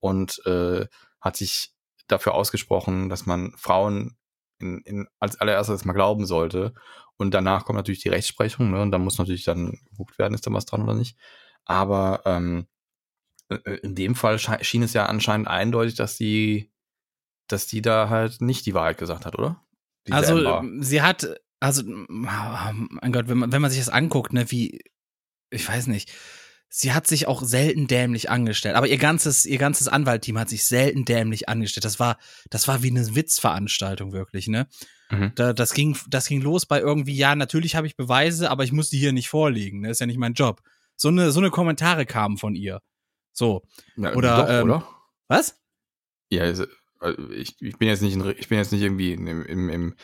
und äh, hat sich dafür ausgesprochen, dass man Frauen in, in, als allererstes mal glauben sollte. Und danach kommt natürlich die Rechtsprechung, ne? Und da muss natürlich dann geguckt werden, ist da was dran oder nicht. Aber ähm, äh, in dem Fall schien es ja anscheinend eindeutig, dass die, dass die da halt nicht die Wahrheit gesagt hat, oder? Diese Also Amber. sie hat, also mein Gott, wenn man, wenn man sich das anguckt, ne, wie, ich weiß nicht, sie hat sich auch selten dämlich angestellt. Aber ihr ganzes, ihr ganzes Anwaltteam hat sich selten dämlich angestellt. Das war, das war wie eine Witzveranstaltung wirklich, ne? Mhm. Da, das ging, das ging los bei irgendwie, ja, natürlich habe ich Beweise, aber ich muss die hier nicht vorlegen, ne? Ist ja nicht mein Job. So eine, so eine Kommentare kamen von ihr. So. Ja, oder, doch, ähm, oder? Was? Ja, Also ich, ich bin jetzt nicht, in, ich bin jetzt nicht irgendwie im, im, im,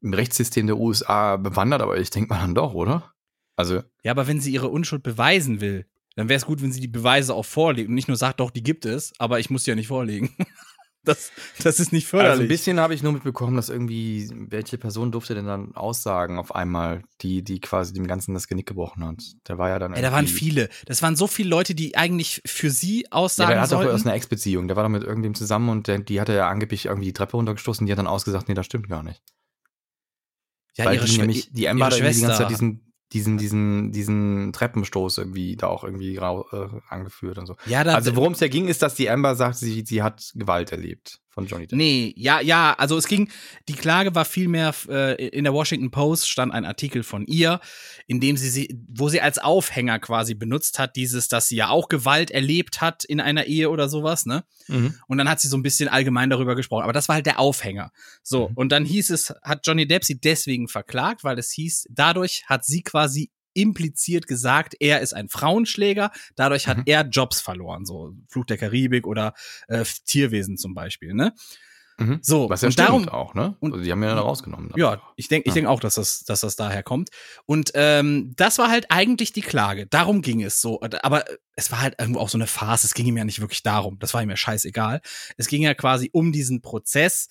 im Rechtssystem der USA bewandert, aber ich denke mal dann doch, oder? Also. Ja, aber wenn sie ihre Unschuld beweisen will, dann wäre es gut, wenn sie die Beweise auch vorlegt und nicht nur sagt, doch, die gibt es, aber ich muss die ja nicht vorlegen. (laughs) Das, das ist nicht förderlich. Also ein bisschen habe ich nur mitbekommen, dass irgendwie, welche Person durfte denn dann aussagen auf einmal, die, die quasi dem Ganzen das Genick gebrochen hat. Der war ja dann. Ey, da waren viele. Das waren so viele Leute, die eigentlich für sie aussagen ja, der hat sollten. doch aus einer Ex-Beziehung. Der war doch mit irgendjemandem zusammen und der, die hatte ja angeblich irgendwie die Treppe runtergestoßen. Die hat dann ausgesagt, nee, das stimmt gar nicht. ja, Weil ihre, die, nämlich, die Emma ihre hat irgendwie die ganze Schwester. Zeit diesen, diesen, diesen, diesen Treppenstoß irgendwie da auch irgendwie rau, äh, angeführt und so. ja, da, Also worum es ja ging, ist, dass die Amber sagt, sie, sie hat Gewalt erlebt von Johnny Depp. Nee, ja, ja, also es ging, die Klage war vielmehr, äh, in der Washington Post stand ein Artikel von ihr, in dem sie, sie, wo sie als Aufhänger quasi benutzt hat, dieses, dass sie ja auch Gewalt erlebt hat in einer Ehe oder sowas, ne? Mhm. Und dann hat sie so ein bisschen allgemein darüber gesprochen. Aber das war halt der Aufhänger. So, Mhm. und dann hieß es, hat Johnny Depp sie deswegen verklagt, weil es hieß, dadurch hat sie quasi impliziert gesagt, er ist ein Frauenschläger, dadurch hat Mhm. er Jobs verloren, so Flug der Karibik oder äh, Tierwesen zum Beispiel, ne? Mhm. So, Was ja und darum, auch, ne? und- also die haben ja dann rausgenommen. dann. ja, ich denke ich Ja. denk auch, dass das, dass das daher kommt. Und ähm, das war halt eigentlich die Klage. Darum ging es so. Aber es war halt irgendwo auch so eine Farce. Es ging ihm ja nicht wirklich darum. Das war ihm ja scheißegal. Es ging ja quasi um diesen Prozess,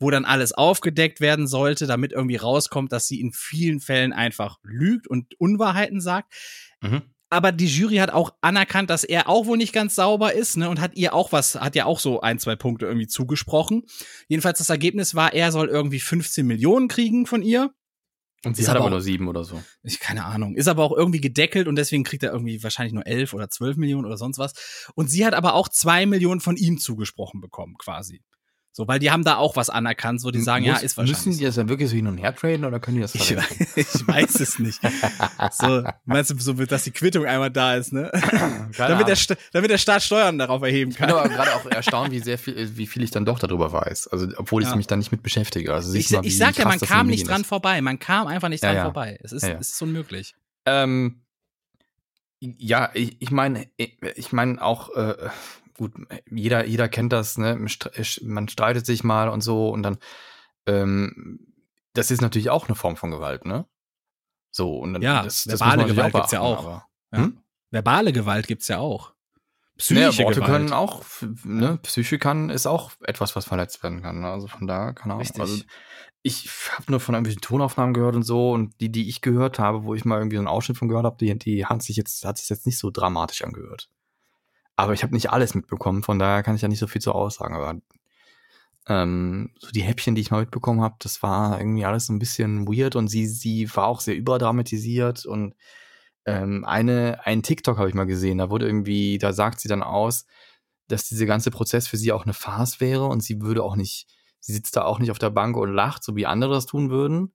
wo dann alles aufgedeckt werden sollte, damit irgendwie rauskommt, dass sie in vielen Fällen einfach lügt und Unwahrheiten sagt. Mhm. Aber die Jury hat auch anerkannt, dass er auch wohl nicht ganz sauber ist, ne, und hat ihr auch was, hat ja auch so ein, zwei Punkte irgendwie zugesprochen. Jedenfalls das Ergebnis war, er soll irgendwie 15 Millionen kriegen von ihr. Und sie Ist hat aber aber nur sieben oder so. Ich keine Ahnung. Ist aber auch irgendwie gedeckelt und deswegen kriegt er irgendwie wahrscheinlich nur 11 oder 12 Millionen oder sonst was. Und sie hat aber auch zwei Millionen von ihm zugesprochen bekommen, quasi. So, weil die haben da auch was anerkannt, so die sagen, ja, Muss- ist wahrscheinlich. Müssen die das dann wirklich so hin und her traden oder können die das ich, verwenden? (laughs) ich weiß es nicht. So, meinst du, so, dass die Quittung einmal da ist, ne? (clears throat) Damit, der, damit der Staat Steuern darauf erheben Ich bin kann. aber gerade auch erstaunt, wie sehr viel, wie viel ich dann doch darüber weiß. Also, obwohl ich Ja. mich da nicht mit beschäftige. Also, Ich, mal, ich sag ja, man kam nicht dran ist. vorbei. Man kam einfach nicht Ja, dran ja. vorbei. Es ist, Ja, ja. es ist unmöglich. Ähm, ja, ich, ich meine, ich meine auch, äh, gut, jeder, jeder kennt das, ne? Man streitet sich mal und so und dann, ähm, das ist natürlich auch eine Form von Gewalt, ne? So, und dann, Ja, das, das verbale muss man natürlich Gewalt gibt's ja auch. aber- Ja. Hm? Verbale Gewalt gibt's ja auch. Naja, Psychische Worte Gewalt. können auch, ne, Psyche kann, ist auch etwas, was verletzt werden kann. ne? Also von da, keine Ahnung. Richtig. Also ich habe nur von irgendwelchen Tonaufnahmen gehört und so und die, die ich gehört habe, wo ich mal irgendwie so einen Ausschnitt von gehört habe, die, die hat sich jetzt, hat sich jetzt nicht so dramatisch angehört. Aber ich habe nicht alles mitbekommen, von daher kann ich ja nicht so viel zu aussagen. Aber ähm, so die Häppchen, die ich mal mitbekommen habe, das war irgendwie alles so ein bisschen weird und sie, sie war auch sehr überdramatisiert und ähm, eine, ein TikTok habe ich mal gesehen, da wurde irgendwie, da sagt sie dann aus, dass dieser ganze Prozess für sie auch eine Farce wäre und sie würde auch nicht, sie sitzt da auch nicht auf der Bank und lacht, so wie andere das tun würden.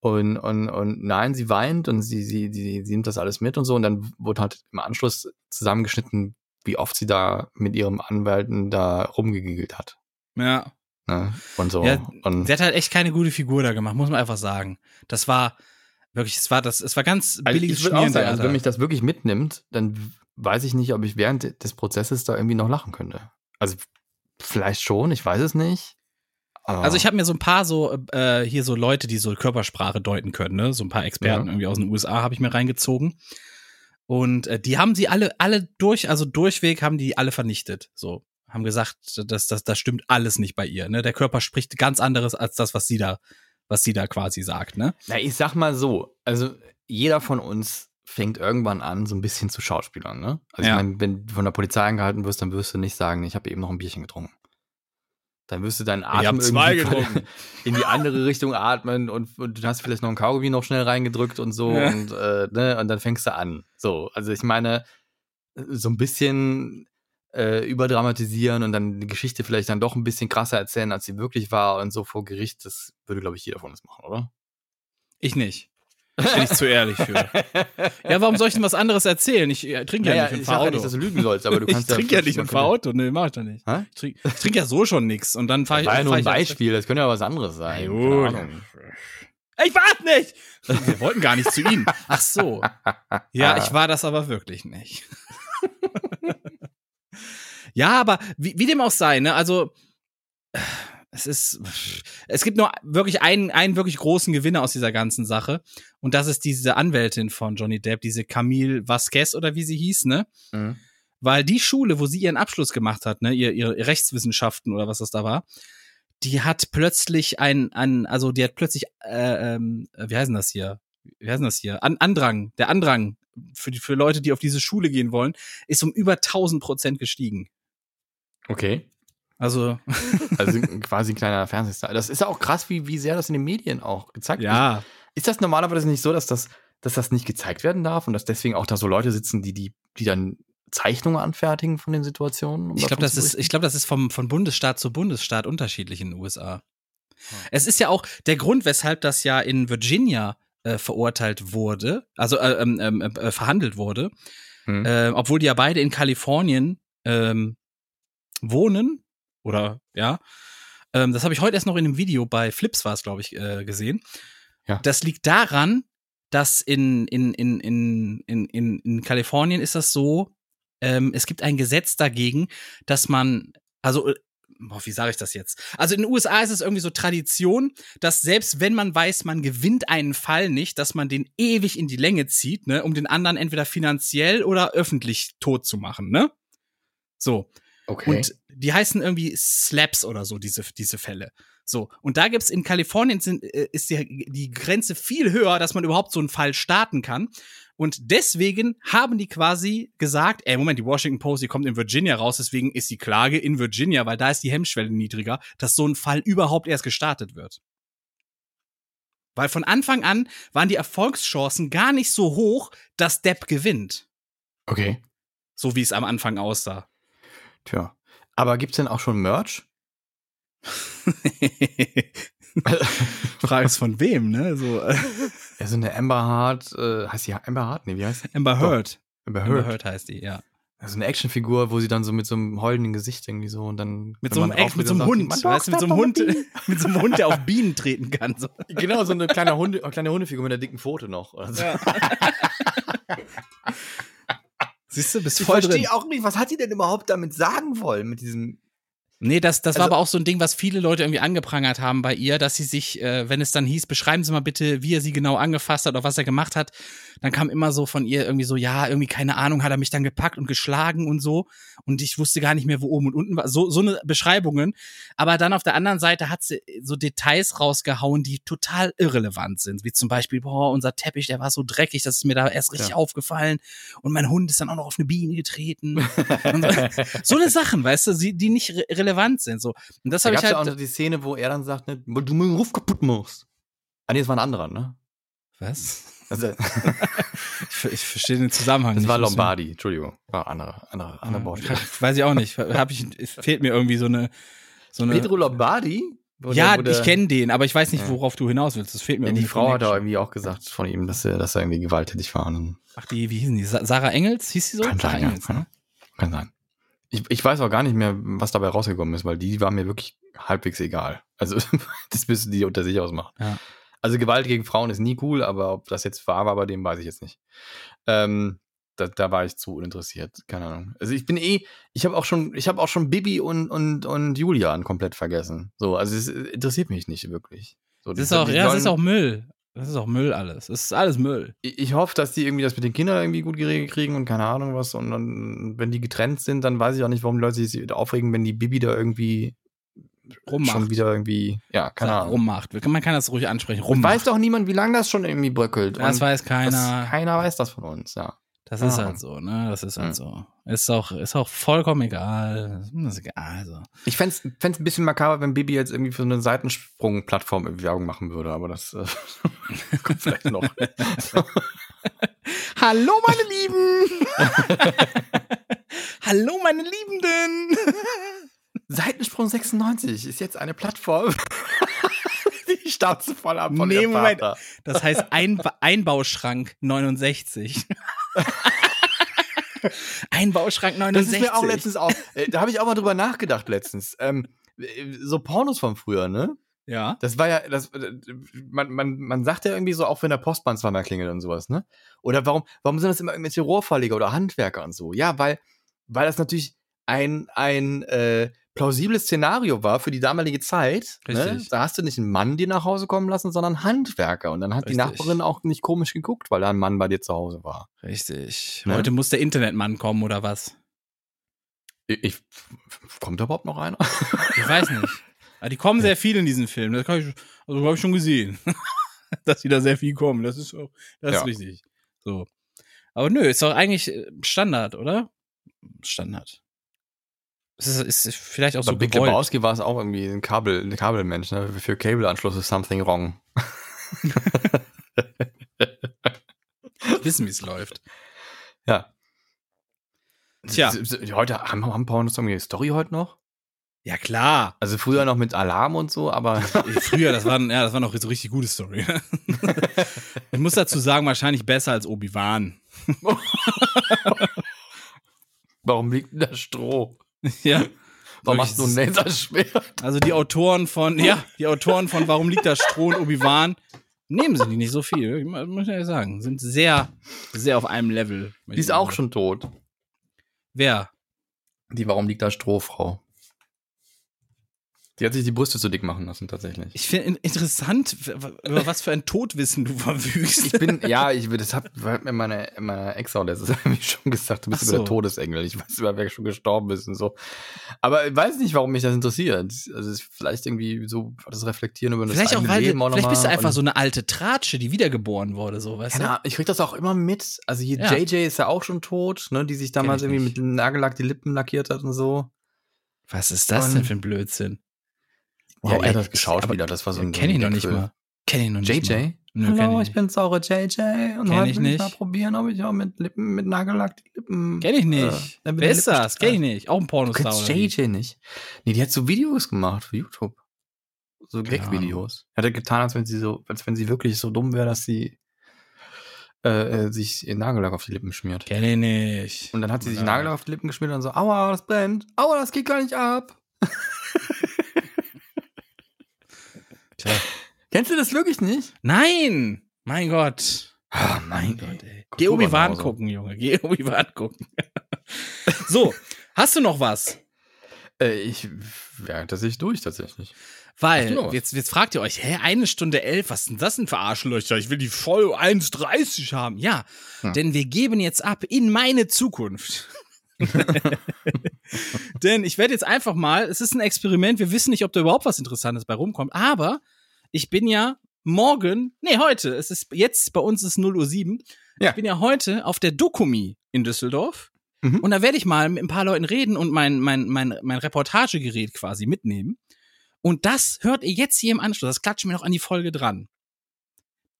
Und, und, und nein, sie weint und sie, sie, sie, sie nimmt das alles mit und so. Und dann wurde halt im Anschluss zusammengeschnitten, wie oft sie da mit ihrem Anwälten da rumgegiggelt hat. Ja. Ne? Und so. Ja, und Sie hat halt echt keine gute Figur da gemacht, muss man einfach sagen. Das war wirklich, es war das, es war ganz Also billiges sagen, Schmierentheater. also wenn mich das wirklich mitnimmt, dann weiß ich nicht, ob ich während des Prozesses da irgendwie noch lachen könnte. Also vielleicht schon, ich weiß es nicht. Also ich habe mir so ein paar so äh, hier so Leute, die so Körpersprache deuten können, ne? So ein paar Experten Ja. irgendwie aus den USA habe ich mir reingezogen. Und äh, die haben sie alle alle durch, also durchweg haben die alle vernichtet. So haben gesagt, das das das stimmt alles nicht bei ihr, ne? Der Körper spricht ganz anderes als das, was sie da was sie da quasi sagt, ne? Na, ich sag mal so, also jeder von uns fängt irgendwann an, so ein bisschen zu Schauspielern, ne? Also Ja. ich meine, wenn du von der Polizei angehalten wirst, dann wirst du nicht sagen, ich habe eben noch ein Bierchen getrunken. Dann wirst du deinen Atem irgendwie in die andere Richtung atmen und, und du hast vielleicht noch ein Kaugummi noch schnell reingedrückt und so Ja. und, äh, ne, und dann fängst du an. So, also ich meine, so ein bisschen äh, überdramatisieren und dann die Geschichte vielleicht dann doch ein bisschen krasser erzählen, als sie wirklich war und so vor Gericht, das würde, glaube ich, jeder von uns machen, oder? Ich nicht. Bin ich zu ehrlich für. (laughs) Ja, warum soll ich denn was anderes erzählen? Ich äh, trinke ja, Naja, nicht im ich sag ja nicht, dass du lügen sollst, aber du (laughs) ich kannst trinke ja ja nicht im man könnte- Fahrauto. Nee, mach ich doch nicht. Hä? Ich trinke trink ja so schon nix und dann fahre ich. War ja nur ein Beispiel, das könnte ja was anderes sein. Ja, Keine. Ahnung. Ich warte nicht! Wir wollten gar nicht zu Ihnen. Ach so. Ja, ich war das aber wirklich nicht. (laughs) ja, aber wie, wie dem auch sei, ne? Also, es ist, es gibt nur wirklich einen, einen wirklich großen Gewinner aus dieser ganzen Sache. Und das ist diese Anwältin von Johnny Depp, diese Camille Vasquez oder wie sie hieß, ne? Mhm. Weil die Schule, wo sie ihren Abschluss gemacht hat, ne, ihr, ihre Rechtswissenschaften oder was das da war, die hat plötzlich ein, ein also die hat plötzlich, äh, ähm, wie heißt denn das hier? Wie heißt denn das hier? An, Andrang, der Andrang für, die, für Leute, die auf diese Schule gehen wollen, ist um über 1000 Prozent gestiegen. Okay. Also, (laughs) Also quasi ein kleiner Fernsehstar. Das ist ja auch krass, wie, wie sehr das in den Medien auch gezeigt wird. ja, Ist das normalerweise nicht so, dass das, dass das nicht gezeigt werden darf und dass deswegen auch da so Leute sitzen, die, die, die dann Zeichnungen anfertigen von den Situationen? um Ich glaube, das ist, ich glaube, das ist vom, von Bundesstaat zu Bundesstaat unterschiedlich in den USA. Es ist ja auch der Grund, weshalb das ja in Virginia äh, verurteilt wurde, also äh, ähm, ähm, äh, verhandelt wurde, Hm. äh, obwohl die ja beide in Kalifornien ähm, wohnen oder ja. Ähm, das habe ich heute erst noch in einem Video bei Flips war es, glaube ich, äh, gesehen. Ja. Das liegt daran, dass in, in, in, in, in, in, in Kalifornien ist das so, ähm, es gibt ein Gesetz dagegen, dass man, also, äh, wie sage ich das jetzt? Also in den USA ist es irgendwie so Tradition, dass selbst wenn man weiß, man gewinnt einen Fall nicht, dass man den ewig in die Länge zieht, ne, um den anderen entweder finanziell oder öffentlich tot zu machen, ne? So. Okay. Und die heißen irgendwie Slaps oder so, diese, diese Fälle. So. Und da gibt's in Kalifornien sind, äh, ist die, die Grenze viel höher, dass man überhaupt so einen Fall starten kann. Und deswegen haben die quasi gesagt, ey, Moment, die Washington Post, die kommt in Virginia raus, deswegen ist die Klage in Virginia, weil da ist die Hemmschwelle niedriger, dass so ein Fall überhaupt erst gestartet wird. Weil von Anfang an waren die Erfolgschancen gar nicht so hoch, dass Depp gewinnt. okay. So wie es am Anfang aussah. Tja. Aber gibt's denn auch schon Merch? (laughs) Frage ist von wem, ne? So, äh, Ja, so eine Amber Hart, äh, heißt die Amber Hart? Nee, wie heißt die? Amber Heard. Amber Amber Heard. Heard heißt die, ja. Also eine Actionfigur, wo sie dann so mit so einem heulenden Gesicht irgendwie so und dann. Mit so einem, mit so Hund, sagt weißt du, mit so einem Hund, (laughs) mit so einem Hund, der auf Bienen treten kann. So. Genau, so eine kleine, Hunde, kleine Hundefigur mit einer dicken Pfote noch. Oder so. (laughs) Siehst du, bist Ich voll drin. verstehe auch nicht, was hat sie denn überhaupt damit sagen wollen mit diesem. Nee, das, das war Also- aber auch so ein Ding, was viele Leute irgendwie angeprangert haben bei ihr, dass sie sich, äh, wenn es dann hieß, beschreiben Sie mal bitte, wie er sie genau angefasst hat oder was er gemacht hat, dann kam immer so von ihr irgendwie so, ja, irgendwie keine Ahnung, hat er mich dann gepackt und geschlagen und so und ich wusste gar nicht mehr, wo oben und unten war. So, so eine Beschreibungen. Aber dann auf der anderen Seite hat sie so Details rausgehauen, die total irrelevant sind, wie zum Beispiel, boah, unser Teppich, der war so dreckig, das ist mir da erst richtig Ja. aufgefallen und mein Hund ist dann auch noch auf eine Biene getreten. (laughs) so, so eine Sachen, weißt du, die nicht re relevant sind. So. Und das Da habe ich ja halt. auch noch die Szene, wo er dann sagt, ne, du meinen Ruf kaputt machst. Ah, nee, das war ein anderer, ne? Was? (laughs) Also, (laughs) Ich, ich verstehe den Zusammenhang das nicht. war Lombardi, Entschuldigung. War andere, andere, andere Ja, Baustelle. kann- Weiß ich auch nicht. Hab ich, es fehlt mir irgendwie so eine. So eine Pedro Lombardi? Wo ja, der- ich kenne den, aber ich weiß nicht, Ja. worauf du hinaus willst. Das fehlt mir Ja, irgendwie. die Frau hat auch Connection. irgendwie auch gesagt von ihm, dass er, dass er irgendwie gewalttätig war. Ach, die, wie hießen die? Sa Sarah Engels? Hieß die so? Kann Sarah sein, ja. Engels, ne? Kann sein. Ich, ich weiß auch gar nicht mehr, was dabei rausgekommen ist, weil die war mir wirklich halbwegs egal. Also, (laughs) das müssen die unter sich ausmachen. Ja. Also, Gewalt gegen Frauen ist nie cool, aber ob das jetzt wahr war bei dem, weiß ich jetzt nicht. Ähm, da, da war ich zu uninteressiert. Keine Ahnung. Also, ich bin eh, ich habe auch schon, ich habe auch schon Bibi und, und, und Julian komplett vergessen. So, also, es interessiert mich nicht wirklich. So, Das ist die- auch, ja, das ist auch Müll. Das ist auch Müll alles. Das ist alles Müll. ich hoffe, dass die irgendwie das mit den Kindern irgendwie gut geregelt kriegen und keine Ahnung was. Und dann, wenn die getrennt sind, dann weiß ich auch nicht, warum die Leute sich wieder aufregen, wenn die Bibi da irgendwie Rummacht. schon wieder irgendwie, ja, keine Ahnung. Rummacht. Man kann das ruhig ansprechen. Und Rummacht. weiß doch niemand, wie lange das schon irgendwie bröckelt. das weiß keiner. Das, keiner weiß das von uns, ja. Das ist Ja. halt so, ne? Das ist halt Hm. so. Ist auch, ist auch vollkommen egal. Ist egal. Also. Ich fänd's, fänd's ein bisschen makaber, wenn Bibi jetzt irgendwie für so eine Seitensprung-Plattform irgendwie Werbung machen würde, aber das äh, (laughs) kommt vielleicht noch. (laughs) Hallo, meine Lieben! (laughs) Hallo, meine Liebenden! Seitensprung 96 ist jetzt eine Plattform. Die Schnauze voll ab von Nee, Moment. Vater. Das heißt Einba Einbauschrank 69. Einbauschrank 69. Das ist mir auch letztens auch, äh, da habe ich auch mal drüber nachgedacht letztens. Ähm, äh, so Pornos von früher, ne? Ja. Das war ja, das, äh, man, man, man sagt ja irgendwie so, auch wenn der Postmann zweimal klingelt und sowas, ne? Oder warum, warum sind das immer irgendwelche Rohrverleger oder Handwerker und so? Ja, weil, weil das natürlich ein, ein äh, plausibles Szenario war für die damalige Zeit. Ne? Da hast du nicht einen Mann dir nach Hause kommen lassen, sondern Handwerker. Und dann hat die Richtig. Nachbarin auch nicht komisch geguckt, weil da ein Mann bei dir zu Hause war. Richtig. Ne? Heute muss der Internetmann kommen oder was? Ich, ich, kommt da überhaupt noch einer? Ich weiß nicht. Aber (laughs) die kommen sehr viel in diesen Film. Das kann ich, also habe ich schon gesehen. (laughs) Dass die da sehr viel kommen. Das ist auch, das Ja. ist richtig. So. Aber nö, ist doch eigentlich äh, Standard, oder? Standard. Es ist, ist vielleicht auch Bei so Big gewollt. Lebowski war es auch irgendwie ein Kabel, ein Kabelmensch. Ne? Für Kabelanschluss ist something wrong. (laughs) Wissen, wie es läuft. Ja. Tja. Heute haben, haben Paul noch eine Story heute noch? Ja, klar. Also früher noch mit Alarm und so, aber (laughs) Früher, das war, ja, das war noch so richtig gute Story. (laughs) ich muss dazu sagen, wahrscheinlich besser als Obi-Wan. warum liegt denn da Stroh? (laughs) Ja. Warum hast du ein Laserschwert? Also die Autoren von, ja, (laughs) die Autoren von Warum liegt da Stroh und Obi-Wan, nehmen sie die nicht so viel, mu- muss ich sagen. Sind sehr, sehr auf einem Level. Die ist auch schon tot. Wer? Die Warum liegt da Stroh, Frau? Die hat sich die Brüste zu dick machen lassen, tatsächlich. Ich finde in- interessant, über was für ein Todwissen du verfügst. Ich bin, ja, (laughs) ich das hat hat mir meine, meine Ex auch letztes (laughs) nämlich schon gesagt, du bist Ach über so. der Todesengel. Ich weiß über wer schon gestorben ist und so. Aber ich weiß nicht, warum mich das interessiert. Also vielleicht irgendwie so das Reflektieren über das vielleicht auch, eigene weil Leben du, auch vielleicht bist du einfach so eine alte Tratsche, die wiedergeboren wurde, so, weißt Keine du? Ich krieg das auch immer mit. Also hier Ja. JJ ist ja auch schon tot, ne, die sich damals irgendwie nicht. mit dem Nagellack die Lippen lackiert hat und so. Was ist das Und- denn für ein Blödsinn? Ja, er das Schauspieler, das war so ein Kenn ich noch nicht mal. Kenn ich noch nicht JJ? mal. Nö, Hallo, ich ich bin saure JJ und Kenn heute ich will ich mal probieren, ob ich auch mit Lippen, mit Nagellack die Lippen. Kenn ich nicht. äh, Wer ist das? Kenn ich nicht. Auch ein Du Pornostar wie? JJ nicht? Nee, die hat so Videos gemacht für YouTube. So Gag-Videos. Hat er getan, als wenn sie so, als wenn sie wirklich so dumm wäre, dass sie äh, äh, sich Nagellack auf die Lippen schmiert. Kenn ich nicht. Und dann hat sie sich Ja. Nagellack auf die Lippen geschmiert und so, aua, das brennt. Aua, das geht gar nicht ab. (laughs) Tja. Kennst du das wirklich nicht? Nein! Mein Gott. Ah, Mein Gott, ey. Geh Obi-Wan Hause. gucken, Junge. Geh Obi-Wan gucken. (laughs) so, hast du noch was? Äh, ich wäre tatsächlich durch, tatsächlich. Weil, jetzt, jetzt fragt ihr euch, hä, eine Stunde elf, was sind das denn für Arschlöcher? Ich will die voll 1,30 haben. Ja, Hm. denn wir geben jetzt ab in meine Zukunft. (laughs) denn ich werde jetzt einfach mal, es ist ein Experiment, wir wissen nicht, ob da überhaupt was Interessantes bei rumkommt, aber ich bin ja morgen, nee, heute, es ist jetzt, bei uns ist 0 Uhr 7, Ja. ich bin ja heute auf der Dokumi in Düsseldorf Mhm. und da werde ich mal mit ein paar Leuten reden und mein, mein, mein, mein Reportagegerät quasi mitnehmen. Und das hört ihr jetzt hier im Anschluss. Das klatschen wir noch an die Folge dran.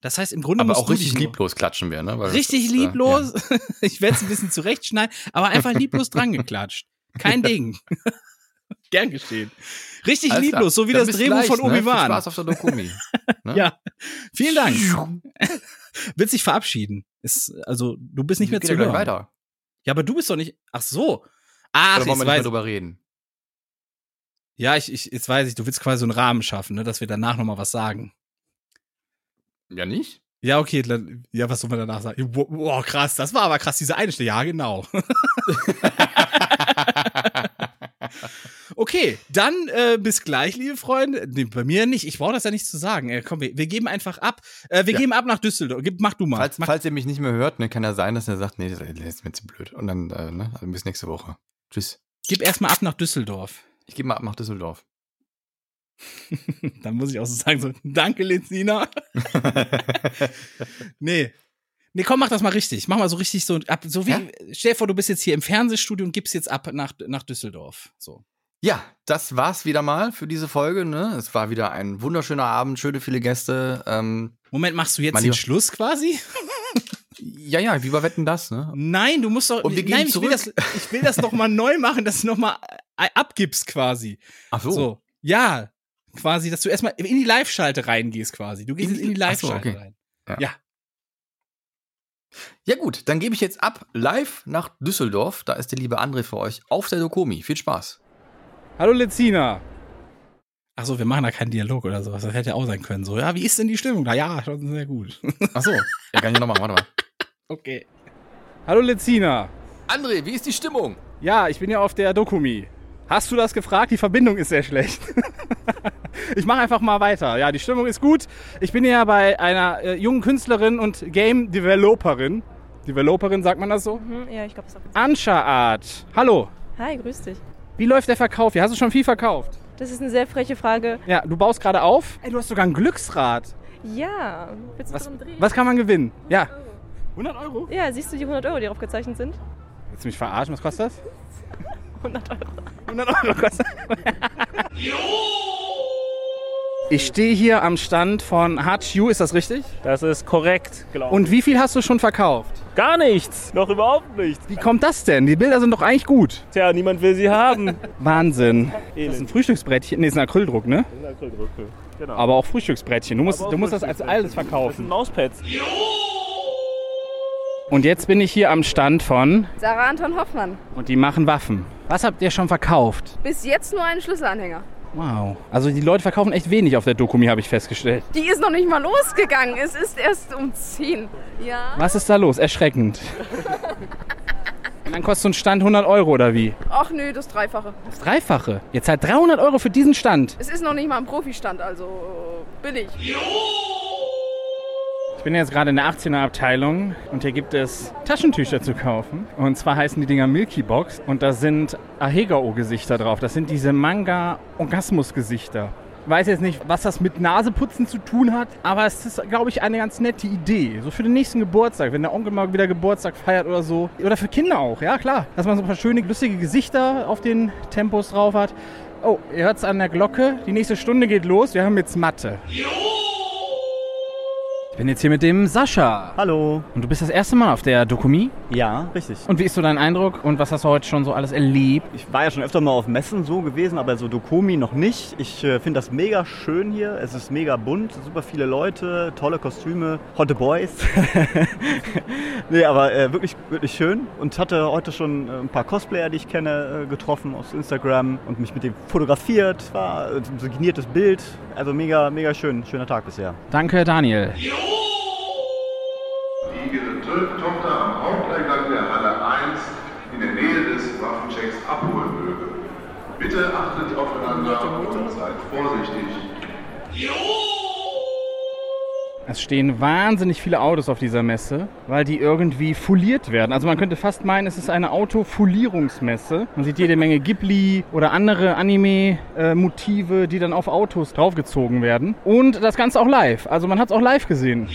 Das heißt, im Grunde Aber auch richtig lieblos klatschen wir, ne? Weil Richtig ist, äh, lieblos. (laughs) Ich werde es ein bisschen zurechtschneiden, aber einfach lieblos dran geklatscht. Kein Ding. (laughs) Gern geschehen. Richtig Alles klar. lieblos, so wie Dann das Drehbuch gleich, von ne? Viel Obi-Wan. Spaß auf der Dokumi. (laughs) ne? Ja. Vielen Dank. Willst dich verabschieden? Ist, also, du bist nicht mehr zu ja hören. weiter. Ja, aber du bist doch nicht. Ach so. Ach, Oder wollen wir nicht mehr drüber reden? ja, ich, ich, jetzt weiß ich, du willst quasi so einen Rahmen schaffen, ne, dass wir danach nochmal was sagen. Ja, nicht? Ja, okay, dann, ja, was soll man danach sagen? Boah, krass, das war aber krass, diese eine Stelle. Ja, genau. (laughs) okay, dann äh, bis gleich, liebe Freunde. Nee, bei mir nicht, ich brauche das ja nicht zu sagen. Äh, komm, wir, wir geben einfach ab. Äh, wir Ja. geben ab nach Düsseldorf. Mach du mal. Falls, mach, falls ihr mich nicht mehr hört, ne, kann ja sein, dass er sagt, nee, das ist mir zu blöd. Und dann, äh, ne, also bis nächste Woche. Tschüss. gib erstmal ab nach Düsseldorf. Ich gehe mal ab nach Düsseldorf. (laughs) dann muss ich auch so sagen, so, danke, Lenzina. (laughs) nee. Nee, komm, mach das mal richtig. Mach mal so richtig so ab. So wie, Ja? stell dir vor, du bist jetzt hier im Fernsehstudio und gibst jetzt ab nach, nach Düsseldorf. So. Ja, das war's wieder mal für diese Folge. Ne? Es war wieder ein wunderschöner Abend, schöne viele Gäste. Ähm, Moment, machst du jetzt den Schluss quasi? ja, ja, wie war Wetten das? Ne? Nein, du musst doch. Und wir gehen nein, ich will, das, zurück. ich will das noch mal neu machen, dass du noch mal äh, abgibst quasi. Ach so. So. Ja. Quasi, dass du erstmal in die Live-Schalte reingehst quasi. Du gehst In jetzt in die Live-Schalte okay. rein. Ja. ja. Ja gut, dann gebe ich jetzt ab live nach Düsseldorf. Da ist der liebe André für euch auf der Dokomi. Viel Spaß. Hallo Lezina. Achso, wir machen da keinen Dialog oder sowas. Das hätte ja auch sein können. So, ja, wie ist denn die Stimmung? Na ja, schon sehr gut. Ach so. Ja, kann ich noch machen. Warte mal. (laughs) Okay. Hallo Lezina. André, wie ist die Stimmung? Ja, ich bin ja auf der Dokumi. Hast du das gefragt? Die Verbindung ist sehr schlecht. (laughs) ich mache einfach mal weiter. Ja, die Stimmung ist gut. Ich bin ja bei einer äh, jungen Künstlerin und Game Developerin. Developerin, sagt man das so? Mhm, ja, ich glaube, es ist Anscha Art. Hallo. Hi, grüß dich. Wie läuft der Verkauf hier? Hast du schon viel verkauft? Das ist eine sehr freche Frage. Ja, du baust gerade auf. Ey, du hast sogar ein Glücksrad. Ja, willst du Was, drin drehen? was kann man gewinnen? Ja. 100 Euro? Ja, siehst du die 100 Euro, die darauf gezeichnet sind? Willst du mich verarschen? Was kostet das? 100 Euro. 100 Euro kostet. Ich stehe hier am Stand von HU, ist das richtig? Das ist korrekt, glaube ich. Und wie viel hast du schon verkauft? Gar nichts. Noch überhaupt nichts. Wie kommt das denn? Die Bilder sind doch eigentlich gut. Tja, niemand will sie haben. (laughs) Wahnsinn. Das ist ein Elend. Frühstücksbrettchen. Nee, ist ein Acryldruck, ne? Genau. Aber auch Frühstücksbrettchen. Du musst, Aber auch du musst das als alles das sind verkaufen. Mauspads. Und jetzt bin ich hier am Stand von Sarah Anton Hoffmann. und die machen Waffen. Was habt ihr schon verkauft? Bis jetzt nur einen Schlüsselanhänger. Wow. Also die Leute verkaufen echt wenig auf der Dokumi, habe ich festgestellt. Die ist noch nicht mal losgegangen. Es ist erst um 10. Ja. Was ist da los? Erschreckend. Und dann kostet so ein Stand 100 Euro oder wie? Ach nö, das Dreifache. Das Dreifache. Ihr zahlt 300 Euro für diesen Stand. Es ist noch nicht mal ein Profistand, also äh, billig. Ich bin jetzt gerade in der 18er Abteilung und hier gibt es Taschentücher zu kaufen. Und zwar heißen die Dinger Milky Box und da sind Ahegao-Gesichter drauf. Das sind diese Manga-Orgasmus-Gesichter. Ich weiß jetzt nicht, was das mit Naseputzen zu tun hat, aber es ist, glaube ich, eine ganz nette Idee. So für den nächsten Geburtstag, wenn der Onkel mal wieder Geburtstag feiert oder so. Oder für Kinder auch, ja klar. Dass man so ein paar schöne, lustige Gesichter auf den Tempos drauf hat. Oh, ihr hört es an der Glocke. Die nächste Stunde geht los. Wir haben jetzt Mathe. Ich bin jetzt hier mit dem Sascha. Hallo. Und du bist das erste Mal auf der Dokumi. Ja, richtig. Und wie ist so dein Eindruck und was hast du heute schon so alles erlebt? Ich war ja schon öfter mal auf Messen so gewesen, aber so Dokomi noch nicht. Ich äh, finde das mega schön hier. Es ist mega bunt, super viele Leute, tolle Kostüme, hotte Boys. (laughs) nee, aber äh, wirklich, wirklich schön. Und hatte heute schon äh, ein paar Cosplayer, die ich kenne, äh, getroffen aus Instagram und mich mit dem fotografiert. War äh, so ein signiertes Bild. Also mega, mega schön. Schöner Tag bisher. Danke, Daniel. Die ihre Tochter am Haupteingang der Halle 1 in der Nähe des Waffenchecks abholen möge. Bitte achtet aufeinander und seid vorsichtig. Es stehen wahnsinnig viele Autos auf dieser Messe, weil die irgendwie foliert werden. Also man könnte fast meinen, es ist eine Autofolierungsmesse. Man sieht jede Menge Ghibli oder andere Anime-Motive, die dann auf Autos draufgezogen werden. Und das Ganze auch live. Also man hat es auch live gesehen.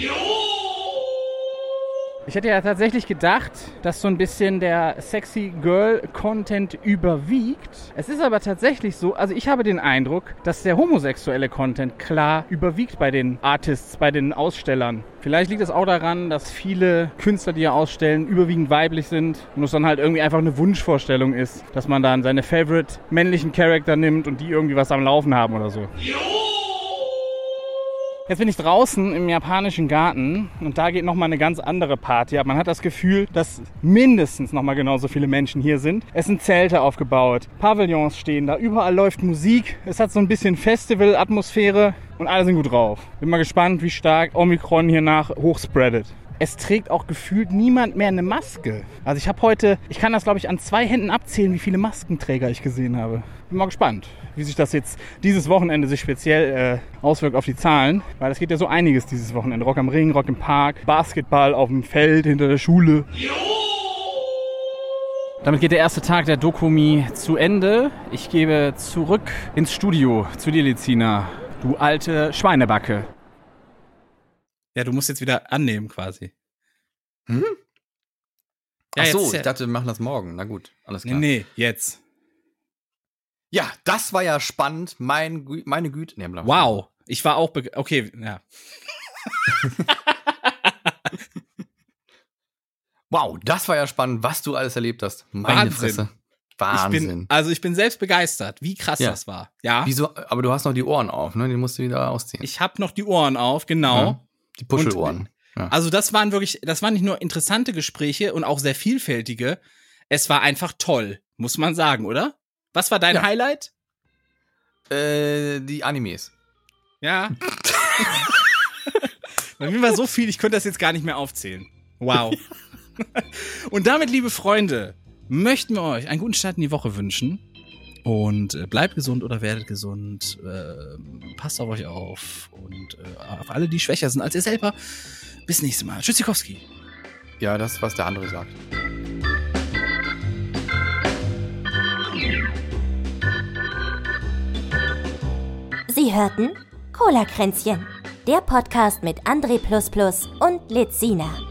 Ich hätte ja tatsächlich gedacht, dass so ein bisschen der sexy Girl Content überwiegt. Es ist aber tatsächlich so, also ich habe den Eindruck, dass der homosexuelle Content klar überwiegt bei den Artists, bei den Ausstellern. Vielleicht liegt es auch daran, dass viele Künstler, die hier ausstellen, überwiegend weiblich sind und es dann halt irgendwie einfach eine Wunschvorstellung ist, dass man dann seine favorite männlichen Charakter nimmt und die irgendwie was am Laufen haben oder so. Jetzt bin ich draußen im japanischen Garten und da geht nochmal eine ganz andere Party ab. Man hat das Gefühl, dass mindestens nochmal genauso viele Menschen hier sind. Es sind Zelte aufgebaut, Pavillons stehen da, überall läuft Musik. Es hat so ein bisschen Festival-Atmosphäre und alle sind gut drauf. Bin mal gespannt, wie stark Omikron hier nach hochspreadet. Es trägt auch gefühlt niemand mehr eine Maske. Also ich habe heute, ich kann das glaube ich an zwei Händen abzählen, wie viele Maskenträger ich gesehen habe. Bin mal gespannt, wie sich das jetzt dieses Wochenende sich speziell äh, auswirkt auf die Zahlen. Weil es geht ja so einiges dieses Wochenende. Rock am Ring, Rock im Park, Basketball auf dem Feld hinter der Schule. Damit geht der erste Tag der Dokumi zu Ende. Ich gebe zurück ins Studio zu dir, Lizina. Du alte Schweinebacke. Ja, du musst jetzt wieder annehmen quasi. Hm? Ja, Ach so, jetzt- ich dachte, wir machen das morgen. Na gut, alles klar. Nee, nee, jetzt. Ja, das war ja spannend. Mein, Gü- meine Güte. Nee, Wow. Ich war auch. Okay, ja. (laughs) Wow, das war ja spannend, was du alles erlebt hast. Meine Wahnsinn. Fresse. Ich Wahnsinn. bin, also ich bin selbst begeistert, wie krass Ja. das war. Ja. Wieso? Aber du hast noch die Ohren auf, ne? Die musst du wieder ausziehen. Ich habe noch die Ohren auf, genau. Ja, die Puschelohren. Ja. Also das waren wirklich, das waren nicht nur interessante Gespräche und auch sehr vielfältige. Es war einfach toll, muss man sagen, oder? Was war dein Ja. Highlight? Äh, die Animes. Ja. (laughs) Bei mir war so viel, ich könnte das jetzt gar nicht mehr aufzählen. Wow. (laughs) Und damit, liebe Freunde, möchten wir euch einen guten Start in die Woche wünschen. Und äh, bleibt gesund oder werdet gesund. Äh, passt auf euch auf. Und äh, auf alle, die schwächer sind als ihr selber. Bis nächstes Mal. Tschüssikowski. Ja, das, was der andere sagt. Sie hörten Cola-Kränzchen, der Podcast mit André und Lizina.